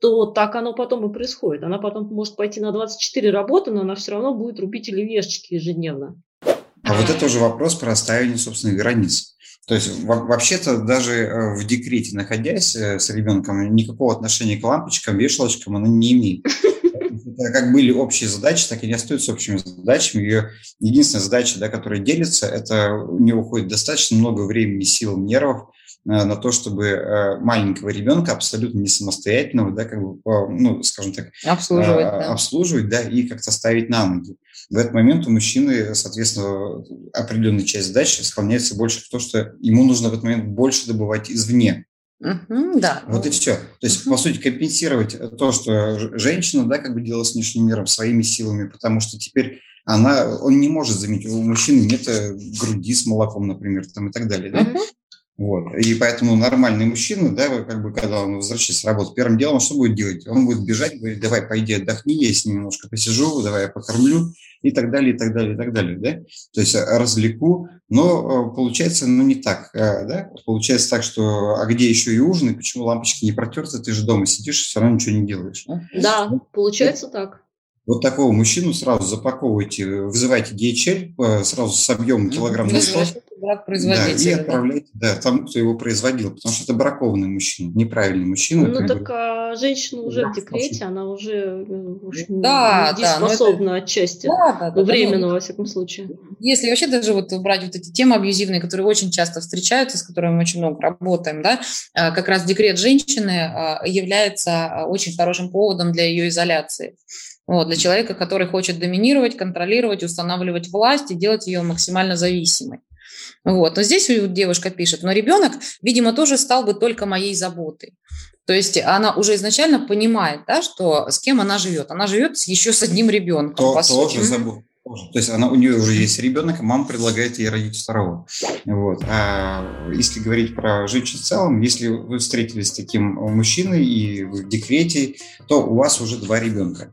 то так оно потом и происходит. Она потом может пойти на 24 работы, но она все равно будет рубить оливьешечки ежедневно. А вот это уже вопрос про оставление собственных границ. То есть вообще-то даже э, в декрете, находясь э, с ребенком, никакого отношения к лампочкам, вешалочкам она не имеет. Это как были общие задачи, так и не остаются общими задачами. Ее единственная задача, да, которая делится, это у нее уходит достаточно много времени, сил, нервов на то, чтобы маленького ребенка, абсолютно не самостоятельного, да, как бы, ну, скажем так, обслуживать, да. обслуживать да, и как-то ставить на ноги в этот момент у мужчины, соответственно, определенная часть задачи склоняется больше в то, что ему нужно в этот момент больше добывать извне. Uh-huh, да. Вот и все. То есть, uh-huh. по сути, компенсировать то, что женщина, да, как бы делала с внешним миром своими силами, потому что теперь она, он не может заметить, у мужчины нет э, груди с молоком, например, там и так далее. Да? Uh-huh. Вот. И поэтому нормальный мужчина, да, как бы, когда он возвращается с работы, первым делом что будет делать? Он будет бежать, говорить, давай, пойди отдохни, я с ним немножко посижу, давай я покормлю и так далее, и так далее, и так далее, да? То есть э, развлеку, но э, получается, ну, не так, э, да? Получается так, что, а где еще и ужин, и почему лампочки не протерты, ты же дома сидишь, все равно ничего не делаешь. Да, получается так. Вот такого мужчину сразу запаковывайте, вызывайте DHL сразу с объемом килограмм на 100 брак производителя. Да, и отправлять да. Да, тому, кто его производил, потому что это бракованный мужчина, неправильный мужчина. Ну так а женщина уже да, в декрете, она уже общем, да, недееспособна да, это... отчасти, да, да, да, временно, да, во всяком случае. Если вообще даже вот брать вот эти темы абьюзивные, которые очень часто встречаются, с которыми мы очень много работаем, да, а, как раз декрет женщины а, является очень хорошим поводом для ее изоляции. Вот, для человека, который хочет доминировать, контролировать, устанавливать власть и делать ее максимально зависимой. Вот. Но здесь девушка пишет, но ребенок, видимо, тоже стал бы только моей заботой. То есть она уже изначально понимает, да, что с кем она живет. Она живет еще с одним ребенком. То, по тоже забыл. То есть она, у нее уже есть ребенок, а мама предлагает ей родить второго. Вот. А если говорить про женщин в целом, если вы встретились с таким мужчиной и в декрете, то у вас уже два ребенка.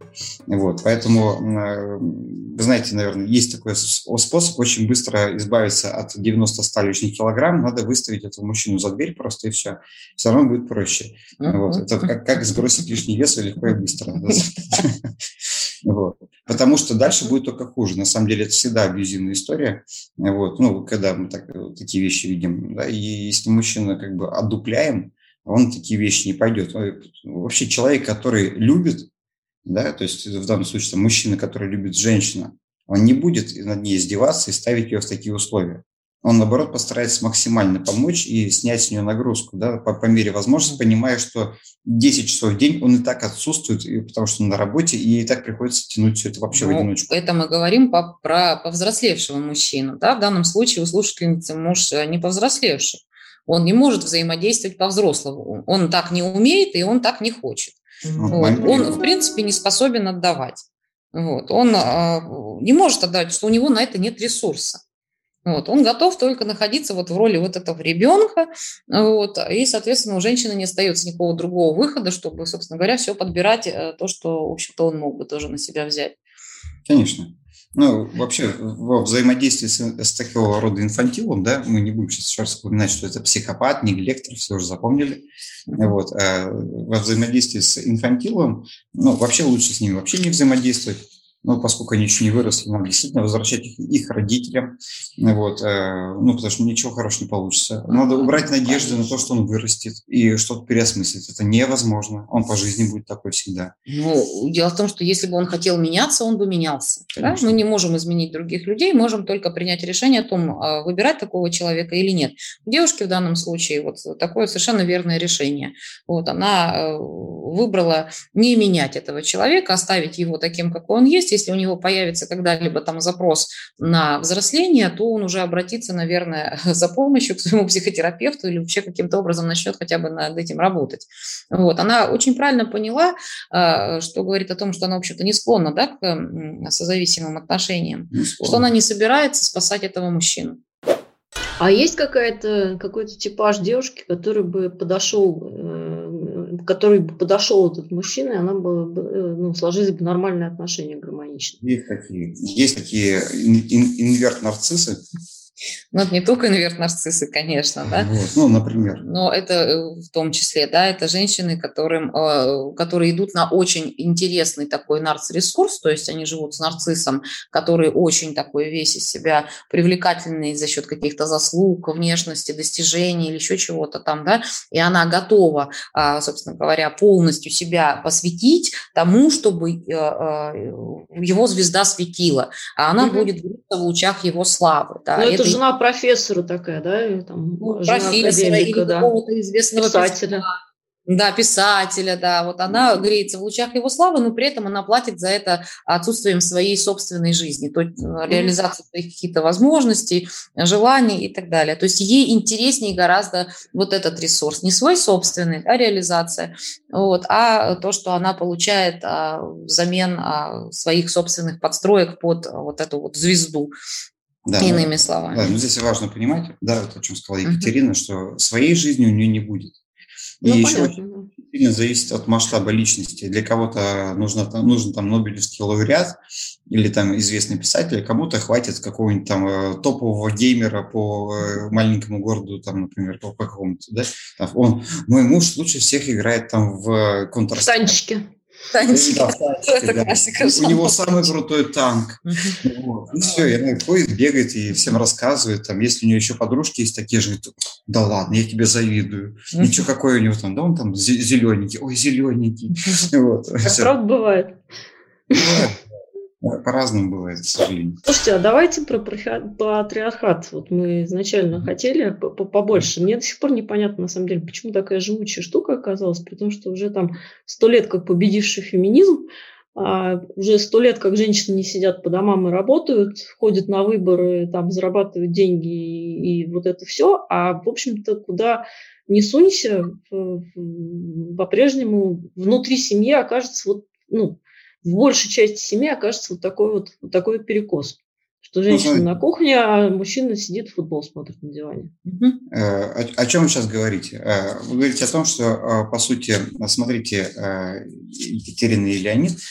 Вот. Поэтому, вы знаете, наверное, есть такой способ очень быстро избавиться от 90-100 лишних килограмм. Надо выставить этого мужчину за дверь просто и все. Все равно будет проще. Вот. Это как, как сбросить лишний вес легко и быстро. Вот. Потому что дальше будет только хуже. На самом деле это всегда абьюзивная история. Вот. Ну, когда мы так, такие вещи видим. Да, и если мужчина как бы одупляем, он такие вещи не пойдет. Вообще человек, который любит, да, то есть в данном случае там, мужчина, который любит женщину, он не будет над ней издеваться и ставить ее в такие условия он, наоборот, постарается максимально помочь и снять с нее нагрузку, да, по, по мере возможности, понимая, что 10 часов в день он и так отсутствует, потому что он на работе, и и так приходится тянуть все это вообще ну, в одиночку. Это мы говорим по, про повзрослевшего мужчину, да, в данном случае у слушательницы муж э, не повзрослевший. Он не может взаимодействовать по-взрослому. Он так не умеет, и он так не хочет. Вот. Он, в принципе, не способен отдавать. Вот. Он э, не может отдавать, что у него на это нет ресурса. Вот, он готов только находиться вот в роли вот этого ребенка, вот, и, соответственно, у женщины не остается никакого другого выхода, чтобы, собственно говоря, все подбирать, э, то, что, в общем-то, он мог бы тоже на себя взять. Конечно. Ну, вообще, во взаимодействии с, с такого рода инфантилом, да, мы не будем сейчас вспоминать, что это психопат, неглектор, все уже запомнили. Вот. А во взаимодействии с инфантилом, ну, вообще лучше с ними вообще не взаимодействовать ну, поскольку они еще не выросли, надо действительно возвращать их, их родителям, вот, э, ну, потому что ничего хорошего не получится. Надо убрать надежды на то, что он вырастет и что-то переосмыслить. Это невозможно. Он по жизни будет такой всегда. Ну, дело в том, что если бы он хотел меняться, он бы менялся. Да? Мы не можем изменить других людей, можем только принять решение о том, а, выбирать такого человека или нет. У девушки в данном случае вот такое совершенно верное решение. Вот, она э, выбрала не менять этого человека, оставить его таким, какой он есть. Если у него появится когда-либо там запрос на взросление, то он уже обратится, наверное, за помощью к своему психотерапевту или вообще каким-то образом начнет хотя бы над этим работать. Вот. Она очень правильно поняла, а, что говорит о том, что она, в общем-то, не склонна да, к созависимым отношениям, что она не собирается спасать этого мужчину. А есть какая-то какой-то типаж девушки, который бы подошел, э, который бы подошел этот мужчина, и она бы, э, ну, сложились бы нормальные отношения гармоничные? Есть такие, есть такие инверт-нарциссы, ну, это не только инверт-нарциссы, конечно, да. Вот, ну, например. Но это э, в том числе, да, это женщины, которым, э, которые идут на очень интересный такой нарцисс-ресурс, то есть они живут с нарциссом, который очень такой весь из себя привлекательный за счет каких-то заслуг, внешности, достижений или еще чего-то там, да, и она готова, а, собственно говоря, полностью себя посвятить тому, чтобы э, его звезда светила, а она угу. будет в лучах его славы, да. Но это жена профессора такая, да? Или, там, ну, жена профессора или да. какого-то известного писателя. Да, писателя, да, вот она греется в лучах его славы, но при этом она платит за это отсутствием своей собственной жизни, то есть э, реализации своих каких-то возможностей, желаний и так далее. То есть ей интереснее гораздо вот этот ресурс, не свой собственный, а реализация, вот, а то, что она получает а, взамен а, своих собственных подстроек под вот эту вот звезду. Да, Иными ну, словами. Да, но здесь важно понимать, да, вот о чем сказала Екатерина, uh-huh. что своей жизни у нее не будет. И ну, еще понятно. очень сильно зависит от масштаба личности. Для кого-то нужно, нужен там Нобелевский лауреат или там известный писатель, а кому-то хватит какого-нибудь там э, топового геймера по э, маленькому городу, там, например, по, по какому-то, да? Он, мой муж лучше всех играет там в Counter-Strike. Танчики. Танчики. Да, это да. классика. У него самый крутой танк. Вот. И все, и она ходит, бегает и всем рассказывает. Там, если у нее еще подружки есть такие же, то, да ладно, я тебе завидую. Ничего, какой у него там, да, он там зелененький. Ой, зелененький. Вот. Правда бывает. Бывает. По-разному бывает, к сожалению. Слушайте, а давайте про патриархат. Вот мы изначально хотели побольше. Мне до сих пор непонятно, на самом деле, почему такая живучая штука оказалась, при том, что уже там сто лет как победивший феминизм, а уже сто лет как женщины не сидят по домам и работают, ходят на выборы, там зарабатывают деньги и, и вот это все. А, в общем-то, куда не сунься, по-прежнему внутри семьи окажется вот, ну, большей части семьи окажется вот такой вот, вот такой перекос. Что женщина ну, на кухне, а мужчина сидит в футбол, смотрит на диване. Угу. О, о чем вы сейчас говорите? Э, вы говорите о том, что, э, по сути, смотрите, Екатерина и Леонид –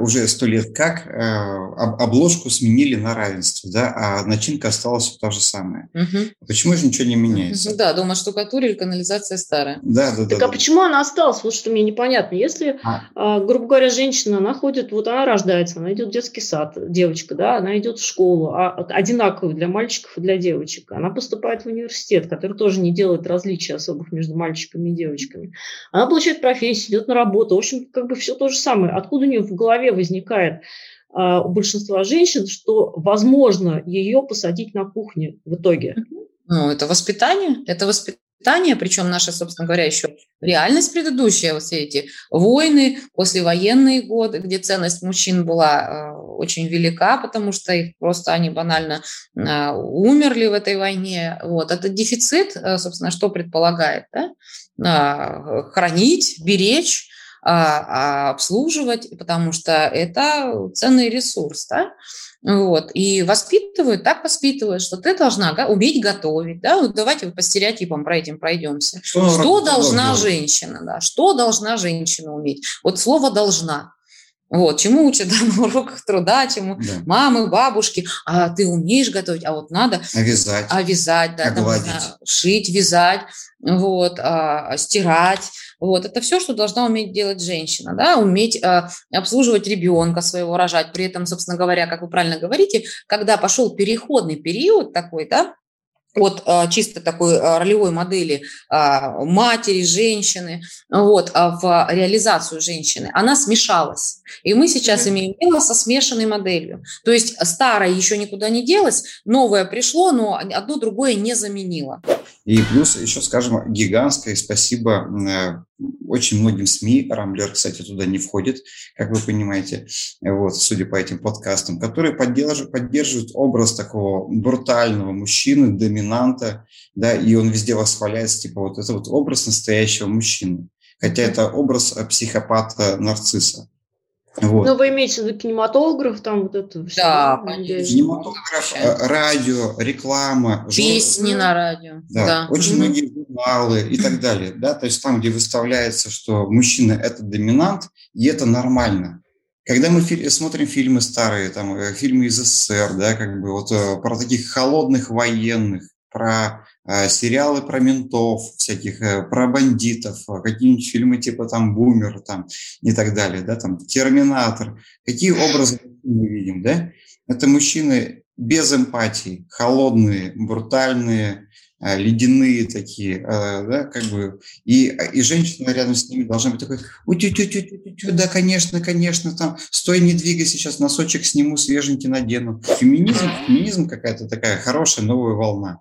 уже сто лет как а, обложку сменили на равенство, да, а начинка осталась та же самая. Угу. Почему же ничего не меняется? Да, дома штукатура канализация старая. Да, да, так да. Так а да. почему она осталась? Вот что мне непонятно. Если, а. грубо говоря, женщина, она ходит, вот она рождается, она идет в детский сад, девочка, да, она идет в школу, а, одинаковую для мальчиков и для девочек. Она поступает в университет, который тоже не делает различий особых между мальчиками и девочками. Она получает профессию, идет на работу. В общем, как бы все то же самое. Откуда у нее в голове возникает а, у большинства женщин, что возможно ее посадить на кухне в итоге. Ну, это воспитание, это воспитание, причем наша, собственно говоря, еще реальность предыдущая, вот все эти войны, послевоенные годы, где ценность мужчин была э, очень велика, потому что их просто они банально э, умерли в этой войне. Вот. Это дефицит, э, собственно, что предполагает? Да? Хранить, беречь, а, а, обслуживать, потому что это ценный ресурс, да, вот, и воспитывают, так воспитывают, что ты должна уметь готовить, да, вот давайте по стереотипам про этим пройдемся. Что, что должна женщина, да, что должна женщина уметь? Вот слово «должна». Вот, чему учат да, на уроках труда, чему да. мамы, бабушки, а ты умеешь готовить, а вот надо... А вязать. А вязать, да, там, шить, вязать, вот, а, стирать, вот, это все, что должна уметь делать женщина, да, уметь а, обслуживать ребенка своего, рожать. При этом, собственно говоря, как вы правильно говорите, когда пошел переходный период такой, да, от а, чисто такой а, ролевой модели а, матери, женщины, вот, а в реализацию женщины, она смешалась. И мы сейчас mm-hmm. имеем дело со смешанной моделью. То есть старое еще никуда не делось, новое пришло, но одно другое не заменило. И плюс еще, скажем, гигантское спасибо э, очень многим СМИ, Рамблер, кстати, туда не входит, как вы понимаете, вот, судя по этим подкастам, которые поддерживают, поддерживают образ такого брутального мужчины, доминанта, да, и он везде восхваляется, типа, вот это вот образ настоящего мужчины. Хотя это образ психопата-нарцисса. Вот. Но вы имеете в виду кинематограф, там вот это все? Да. Кинематограф, э, радио, реклама. Песни журнал, на радио. Да, да. очень mm-hmm. многие журналы и так далее. Да? То есть там, где выставляется, что мужчина – это доминант, и это нормально. Когда мы фи- смотрим фильмы старые, там, э, фильмы из СССР, да, как бы вот э, про таких холодных военных, про сериалы про ментов всяких, э, про бандитов, э, какие-нибудь фильмы типа там «Бумер» там, и так далее, да, там «Терминатор». Какие образы мы видим, да? Это мужчины без эмпатии, холодные, брутальные, э, ледяные такие, э, да, как бы, и, и женщина рядом с ними должна быть такой, да, конечно, конечно, там, стой, не двигай, сейчас носочек сниму, свеженький надену. Феминизм, феминизм какая-то такая хорошая новая волна.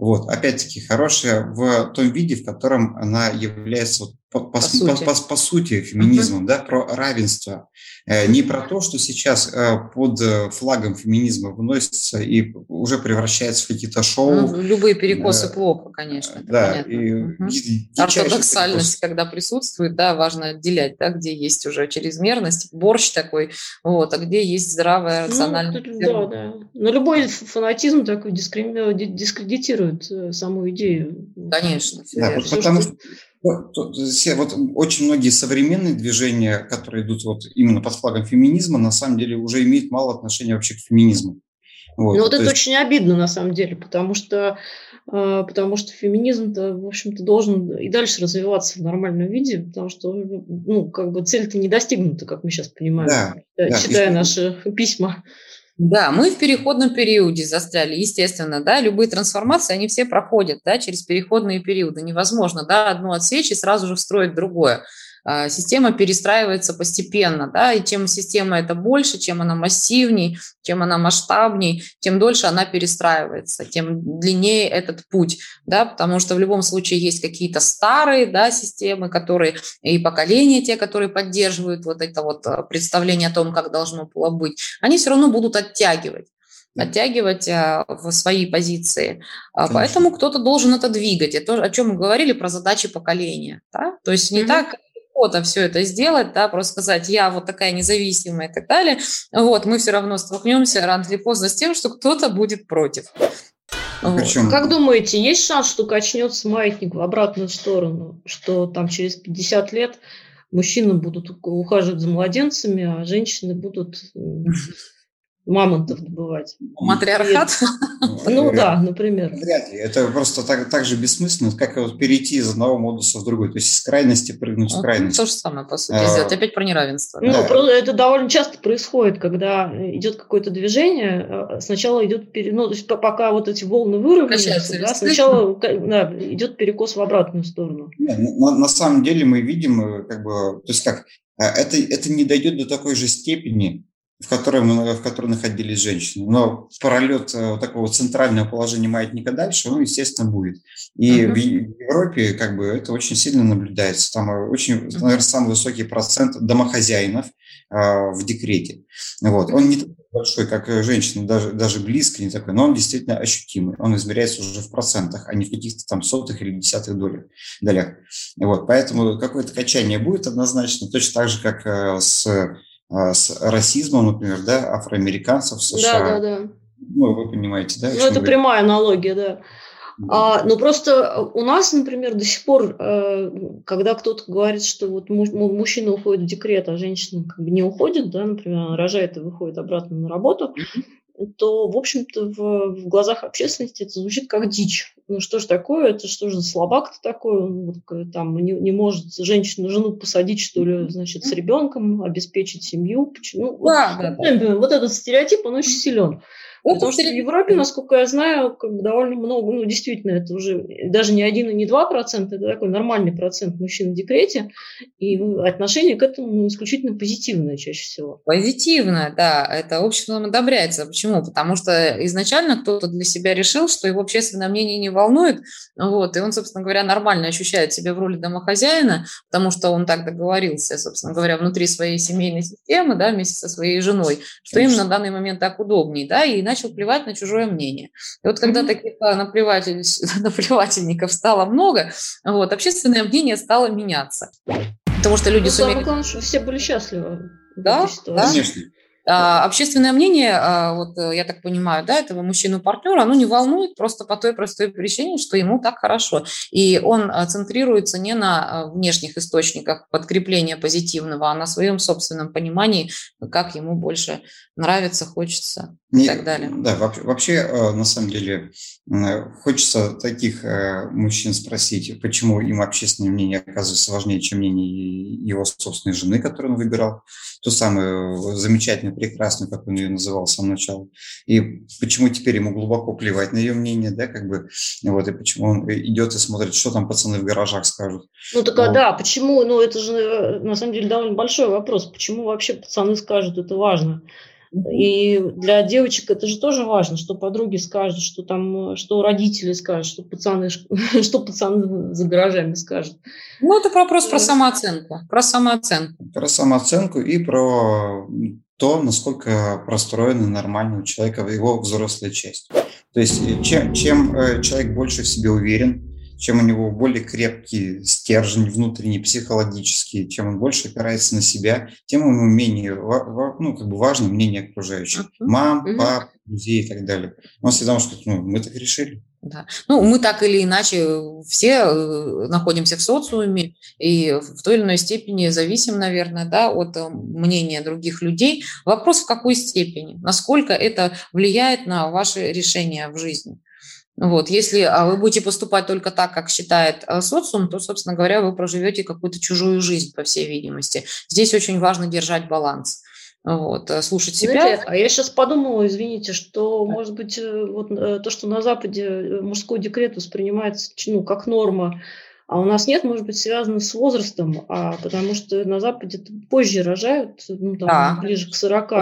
Вот, опять-таки, хорошая в том виде, в котором она является вот по, по, по, сути. По, по, по сути феминизмом, uh-huh. да, про равенство. Э, не про то, что сейчас э, под э, флагом феминизма выносится и уже превращается в какие-то шоу. Ну, любые перекосы э, плохо, конечно. Да. И, угу. Ортодоксальность, когда присутствует, да, важно отделять, да, где есть уже чрезмерность, борщ такой, вот, а где есть здравая, рациональная. Ну, да, да. Но любой фанатизм такой дискредитирует саму идею. Конечно. Да, потому что вот очень многие современные движения, которые идут вот именно под флагом феминизма, на самом деле уже имеют мало отношения вообще к феминизму. Вот, ну вот это есть... очень обидно на самом деле, потому что, э, потому что феминизм-то, в общем-то, должен и дальше развиваться в нормальном виде, потому что, ну, как бы цель-то не достигнута, как мы сейчас понимаем, да, читая да, наши письма. Да, мы в переходном периоде застряли, естественно, да, любые трансформации, они все проходят, да, через переходные периоды. Невозможно, да, одно отсечь и сразу же встроить другое. А, система перестраивается постепенно, да, и чем система это больше, чем она массивней, чем она масштабней, тем дольше она перестраивается, тем длиннее этот путь, да, потому что в любом случае есть какие-то старые, да, системы, которые и поколения те, которые поддерживают вот это вот а, представление о том, как должно было быть, они все равно будут оттягивать оттягивать а, в свои позиции. Конечно. Поэтому кто-то должен это двигать. Это о чем мы говорили про задачи поколения. Да? То есть не mm-hmm. так охота все это сделать, да, просто сказать, я вот такая независимая и так далее, вот, мы все равно столкнемся рано или поздно с тем, что кто-то будет против. Причем... Как думаете, есть шанс, что качнется маятник в обратную сторону, что там через 50 лет мужчины будут ухаживать за младенцами, а женщины будут мамонтов добывать. Матриархат? Ну да, например. Вряд ли. Это просто так, так же бессмысленно, как вот перейти из одного модуса в другой. То есть из крайности прыгнуть в крайность. То же самое, по сути, а, сделать. Опять про неравенство. Ну, это довольно часто происходит, когда идет какое-то движение, а, сначала идет, ну, то есть пока вот эти волны выровняются, да, сначала да, идет перекос в обратную сторону. На, на самом деле мы видим, э, как бы, то есть как, э, это, это не дойдет до такой же степени, в которой, мы, в которой находились женщины. Но пролет э, вот такого центрального положения маятника дальше, он, естественно, будет. И uh-huh. в Европе как бы это очень сильно наблюдается. Там э, очень, наверное, самый высокий процент домохозяинов э, в декрете. Вот. Он не такой большой, как женщина, даже, даже близко не такой, но он действительно ощутимый. Он измеряется уже в процентах, а не в каких-то там сотых или десятых долях. долях. Вот. Поэтому какое-то качание будет однозначно, точно так же, как э, с с расизмом, например, да, афроамериканцев в США. Да, да, да. Ну, вы понимаете, да? Ну, это говорю? прямая аналогия, да. А, но просто у нас, например, до сих пор, э, когда кто-то говорит, что вот мужчина уходит в декрет, а женщина как бы не уходит, да, например, она рожает и выходит обратно на работу, то, в общем-то, в, в глазах общественности это звучит как дичь. Ну что ж такое, это что же за слабак-то такой, он вот, там не, не может женщину, жену посадить, что ли, значит, с ребенком, обеспечить семью. Ну, да, вот, да, да. вот этот стереотип, он очень силен. Потому что в Европе, насколько я знаю, как бы довольно много, ну, действительно, это уже даже не один и не два процента, это такой нормальный процент мужчин в декрете, и отношение к этому исключительно позитивное чаще всего. Позитивное, да, это обществом одобряется. Почему? Потому что изначально кто-то для себя решил, что его общественное мнение не волнует, вот, и он, собственно говоря, нормально ощущает себя в роли домохозяина, потому что он так договорился, собственно говоря, внутри своей семейной системы, да, вместе со своей женой, что Конечно. им на данный момент так удобнее, да, и начал плевать на чужое мнение. И вот когда mm-hmm. таких а, наплеватель, наплевательников стало много, вот, общественное мнение стало меняться. Потому что люди ну, сумели... Главное, чтобы все были счастливы. Да, да. Конечно. А, общественное мнение, а, вот э, я так понимаю, да, этого мужчину-партнера, оно не волнует просто по той простой причине, что ему так хорошо. И он а, центрируется не на внешних источниках подкрепления позитивного, а на своем собственном понимании, как ему больше нравится, хочется и так далее. Да, вообще, э, на самом деле, хочется таких э, мужчин спросить, почему им общественное мнение оказывается важнее, чем мнение его собственной жены, которую он выбирал, ту самую замечательную, прекрасную, как он ее называл с самого начала, и почему теперь ему глубоко плевать на ее мнение, да, как бы, вот, и почему он идет и смотрит, что там пацаны в гаражах скажут. Ну, так, вот. да, почему, ну, это же, э, на самом деле, довольно большой вопрос, почему вообще пацаны скажут, это важно. И для девочек это же тоже важно, что подруги скажут, что там, что родители скажут, что пацаны, что пацаны за гаражами скажут. Ну, это вопрос про самооценку. Про самооценку. Про самооценку и про то, насколько простроена нормально у человека его взрослая часть. То есть чем, чем э, человек больше в себе уверен, чем у него более крепкий стержень внутренний, психологический, чем он больше опирается на себя, тем ему менее ну, как бы важно мнение окружающих. Мам, пап, друзей и так далее. Он всегда может сказать, ну, мы так решили. Да. Ну, мы так или иначе все э, находимся в социуме и в той или иной степени зависим, наверное, да, от э, мнения других людей. Вопрос в какой степени, насколько это влияет на ваши решения в жизни. Вот, если а, вы будете поступать только так, как считает а, социум, то, собственно говоря, вы проживете какую-то чужую жизнь, по всей видимости. Здесь очень важно держать баланс. Вот, э, слушать себя. Знаете, а я сейчас подумала, извините, что, может быть, э, вот э, то, что на Западе мужской декрет воспринимается ну, как норма, а у нас нет, может быть, связано с возрастом, а потому что на Западе позже рожают, ну, там, да. ближе к 40.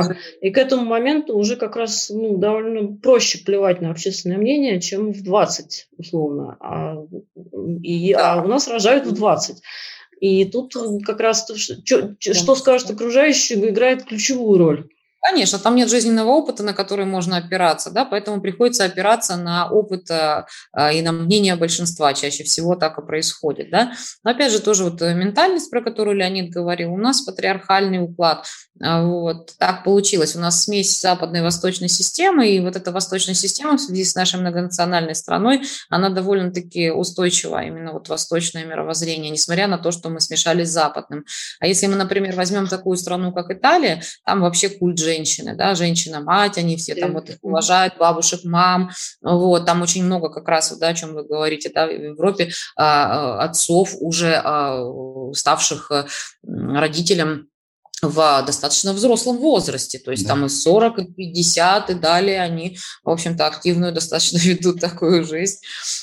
И к этому моменту уже как раз ну, довольно проще плевать на общественное мнение, чем в 20, условно. А, и, да. а у нас рожают в 20. И тут как раз то, что, что скажут окружающие, играет ключевую роль. Конечно, там нет жизненного опыта, на который можно опираться, да, поэтому приходится опираться на опыт а, и на мнение большинства. Чаще всего так и происходит, да. Но опять же, тоже вот ментальность, про которую Леонид говорил, у нас патриархальный уклад. Вот так получилось. У нас смесь западной и восточной системы, и вот эта восточная система в связи с нашей многонациональной страной, она довольно-таки устойчива, именно вот восточное мировоззрение, несмотря на то, что мы смешались с западным. А если мы, например, возьмем такую страну, как Италия, там вообще культ женщины, да, женщина-мать, они все там вот их уважают, бабушек, мам, вот, там очень много как раз, да, о чем вы говорите, да, в Европе а, отцов уже ставших э, родителям в достаточно взрослом возрасте, то есть да. там и 40, и 50, и далее они, в общем-то, активную достаточно ведут такую жизнь,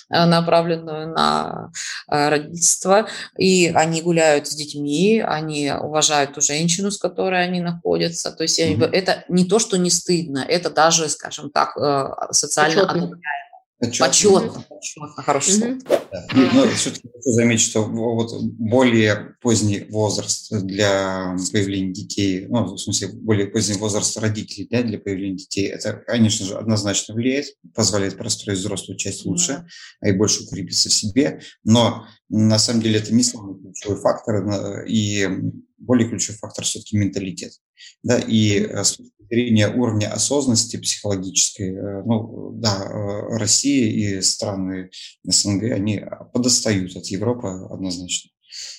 э, направленную на э, родительство, и они гуляют с детьми, они уважают ту женщину, с которой они находятся, то есть mm-hmm. это не то, что не стыдно, это даже, скажем так, э, социально одобряемо. Почетно. Почетно, почетно хороший слово. Да. Но все-таки хочу заметить, что вот более поздний возраст для появления детей, ну, в смысле, более поздний возраст родителей да, для появления детей, это, конечно же, однозначно влияет, позволяет простроить взрослую часть лучше, а и больше укрепиться в себе. Но на самом деле это не самый ключевой фактор, и более ключевой фактор все-таки менталитет. Да, и mm-hmm. с точки зрения уровня осознанности психологической, э, ну, да, э, Россия и страны СНГ, они подостают от Европы однозначно.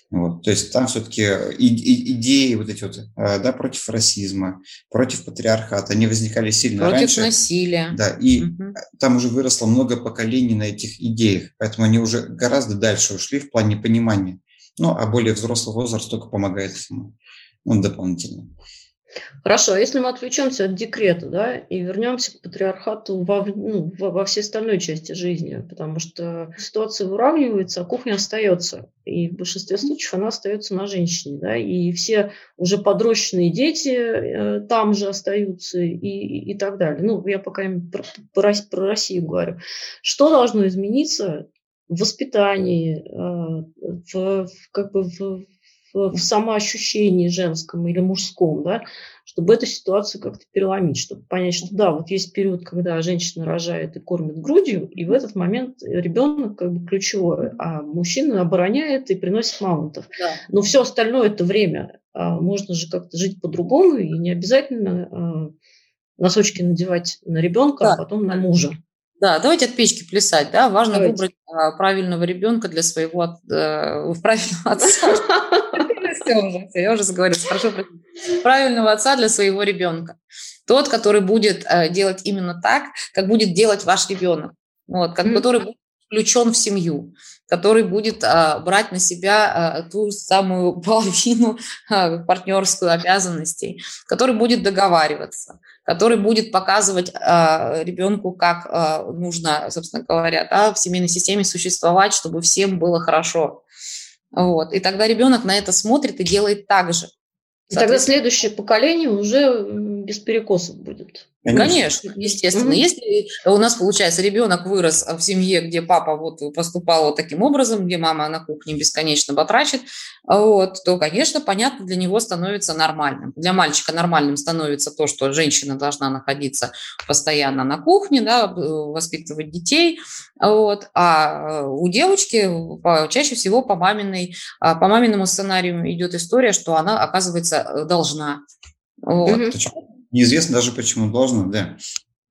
Вот, то есть там все-таки идеи вот эти вот, да, против расизма, против патриархата, они возникали сильно против раньше. Против насилия. Да, и угу. там уже выросло много поколений на этих идеях, поэтому они уже гораздо дальше ушли в плане понимания. Ну, а более взрослый возраст только помогает этому, ну, дополнительно. Хорошо, а если мы отвлечемся от декрета, да, и вернемся к патриархату во, ну, во, во всей остальной части жизни, потому что ситуация выравнивается, а кухня остается. И в большинстве случаев она остается на женщине, да, и все уже подрощенные дети э, там же остаются и, и, и так далее. Ну, я пока про, про, про Россию говорю. Что должно измениться в воспитании, э, в, в, как бы в, в самоощущении женском или мужском, да, чтобы эту ситуацию как-то переломить, чтобы понять, что да, вот есть период, когда женщина рожает и кормит грудью, и в этот момент ребенок как бы ключевой, а мужчина обороняет и приносит мамонтов. Да. Но все остальное это время. А можно же как-то жить по-другому, и не обязательно а, носочки надевать на ребенка, а да. а потом на мужа. Да, давайте от печки плясать, да, важно давайте. выбрать а, правильного ребенка для своего, а, правильного отца. Я уже заговорилась, хорошо. Правильного отца для своего ребенка. Тот, который будет а, делать именно так, как будет делать ваш ребенок. Вот, который будет включен в семью, который будет а, брать на себя а, ту самую половину а, партнерскую обязанностей, который будет договариваться, который будет показывать а, ребенку, как а, нужно, собственно говоря, да, в семейной системе существовать, чтобы всем было хорошо. Вот. И тогда ребенок на это смотрит и делает так же. И тогда следующее поколение уже без перекосов будет. Конечно, естественно. Mm-hmm. Если у нас, получается, ребенок вырос в семье, где папа вот поступал вот таким образом, где мама на кухне бесконечно батрачит, вот, то, конечно, понятно, для него становится нормальным. Для мальчика нормальным становится то, что женщина должна находиться постоянно на кухне, да, воспитывать детей, вот, а у девочки чаще всего по, маминой, а, по маминому сценарию идет история, что она, оказывается, должна. Вот. Mm-hmm. Неизвестно даже, почему должно, да.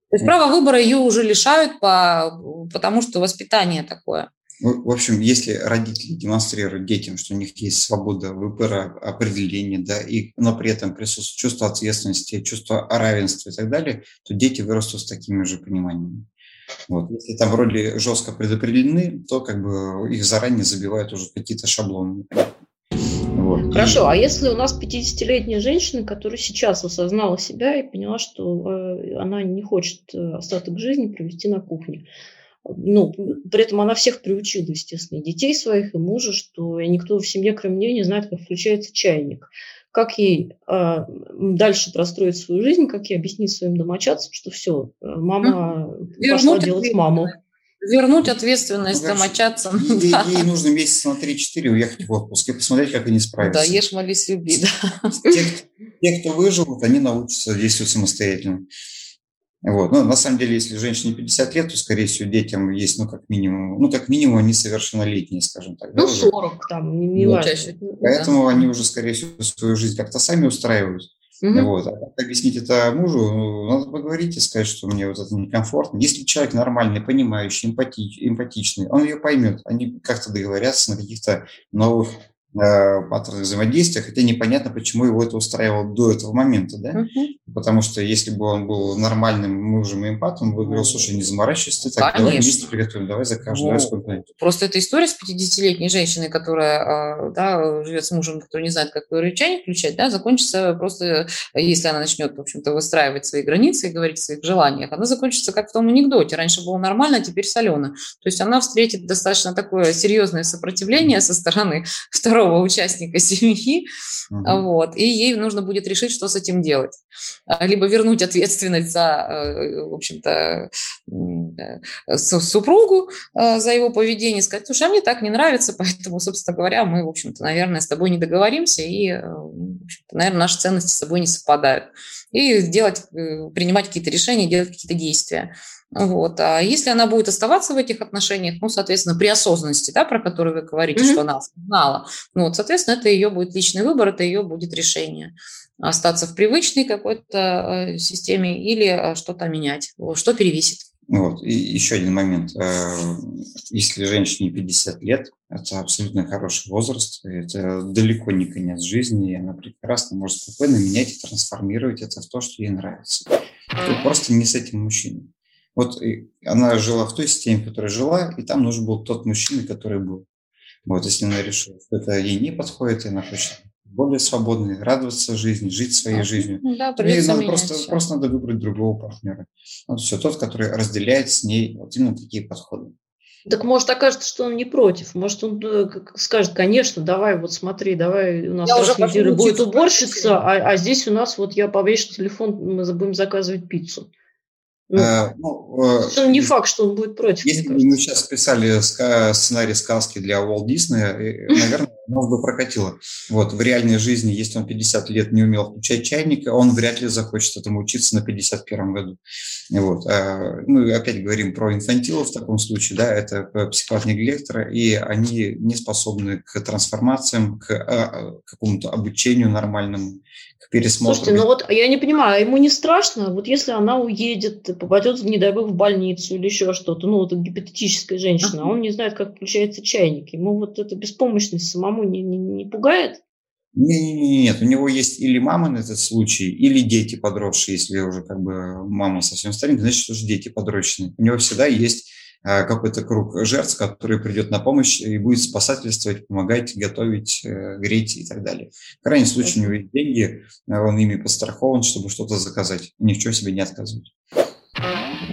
То есть право выбора ее уже лишают, по, потому что воспитание такое. В общем, если родители демонстрируют детям, что у них есть свобода выбора, определения, да, и, но при этом присутствует чувство ответственности, чувство равенства и так далее, то дети вырастут с такими же пониманиями. Вот. Если там вроде жестко предопределены, то как бы их заранее забивают уже какие-то шаблоны. Вот. Хорошо, а если у нас 50-летняя женщина, которая сейчас осознала себя и поняла, что э, она не хочет э, остаток жизни провести на кухне, ну, при этом она всех приучила, естественно, и детей своих, и мужа, что никто в семье, кроме нее, не знает, как включается чайник. Как ей э, дальше простроить свою жизнь, как ей объяснить своим домочадцам, что все, э, мама Вернуть пошла делать маму. Вернуть ответственность ну, домочадцам. Ей, да. ей нужно месяц на 3-4 уехать в отпуск и посмотреть, как они справятся. Да, ешь, молись, люби. Да. Те, те, кто выживут, они научатся действовать самостоятельно. Вот. Но на самом деле, если женщине 50 лет, то, скорее всего, детям есть, ну, как минимум, ну, как минимум, они совершеннолетние, скажем так. Ну, да, 40 уже. там, не, не вот. важно. Поэтому да. они уже, скорее всего, свою жизнь как-то сами устраивают. Угу. Вот. А объяснить это мужу? Ну, надо поговорить и сказать, что мне вот это некомфортно. Если человек нормальный, понимающий, эмпати, эмпатичный, он ее поймет. Они как-то договорятся на каких-то новых Э, паттерны взаимодействия, хотя непонятно, почему его это устраивало до этого момента, да? Uh-huh. Потому что если бы он был нормальным мужем и эмпатом, он бы говорил, слушай, не заморачивайся, ты так, Конечно. давай вместе приготовим, давай закажем, давай сколько Просто это история с 50-летней женщиной, которая а, да, живет с мужем, который не знает, как рычание включать, да, закончится просто, если она начнет, в общем-то, выстраивать свои границы и говорить о своих желаниях, она закончится как в том анекдоте. Раньше было нормально, а теперь солено. То есть она встретит достаточно такое серьезное сопротивление со стороны второго второго участника семьи, uh-huh. вот, и ей нужно будет решить, что с этим делать. А, либо вернуть ответственность за, э, в общем-то, супругу э, за его поведение, сказать, слушай, а мне так не нравится, поэтому, собственно говоря, мы, в общем-то, наверное, с тобой не договоримся, и, э, наверное, наши ценности с собой не совпадают. И делать, принимать какие-то решения, делать какие-то действия. Вот. А если она будет оставаться в этих отношениях, ну, соответственно, при осознанности, да, про которую вы говорите, mm-hmm. что она осознала, ну, вот, соответственно, это ее будет личный выбор, это ее будет решение остаться в привычной какой-то э, системе или э, что-то менять, что перевесит. Вот. И еще один момент. Э, если женщине 50 лет, это абсолютно хороший возраст, это далеко не конец жизни, и она прекрасно может спокойно менять и трансформировать это в то, что ей нравится. Тут просто не с этим мужчиной. Вот она жила в той системе, в которой жила, и там нужен был тот мужчина, который был. Вот, если она решила, что это ей не подходит, и она хочет более свободные, радоваться жизни, жить своей жизнью. Да, и надо просто, просто надо выбрать другого партнера. Вот все, тот, который разделяет с ней вот именно такие подходы. Так может окажется, что он не против. Может он э, скажет, конечно, давай вот смотри, давай у нас я раз в неделю будет уборщица, а, а здесь у нас вот я повешу телефон, мы будем заказывать пиццу. Ну, а, ну, э, не факт, что он будет против. Если бы мы сейчас писали сценарий сказки для Уолт Диснея, э, наверное, нас бы прокатило. Вот, в реальной жизни, если он 50 лет не умел включать чайник, он вряд ли захочет этому учиться на 51 году. Вот. А, мы опять говорим про инфантилов в таком случае, да, это психопат неглектора, и они не способны к трансформациям, к а, какому-то обучению нормальному, к пересмотру. Слушайте, ну вот я не понимаю, ему не страшно, вот если она уедет, попадет, не дай бог, в больницу или еще что-то, ну, вот гипотетическая женщина, а он не знает, как включается чайник, ему вот эта беспомощность самому не, не, не пугает? Не, не, не, нет, у него есть или мама на этот случай, или дети подросшие, если уже как бы мама совсем старенькая, значит, уже дети подросшие. У него всегда есть какой-то круг жертв, который придет на помощь и будет спасательствовать, помогать, готовить, э, греть и так далее. В крайнем случае у него есть деньги, э, он ими пострахован, чтобы что-то заказать, ни в чем себе не отказывать.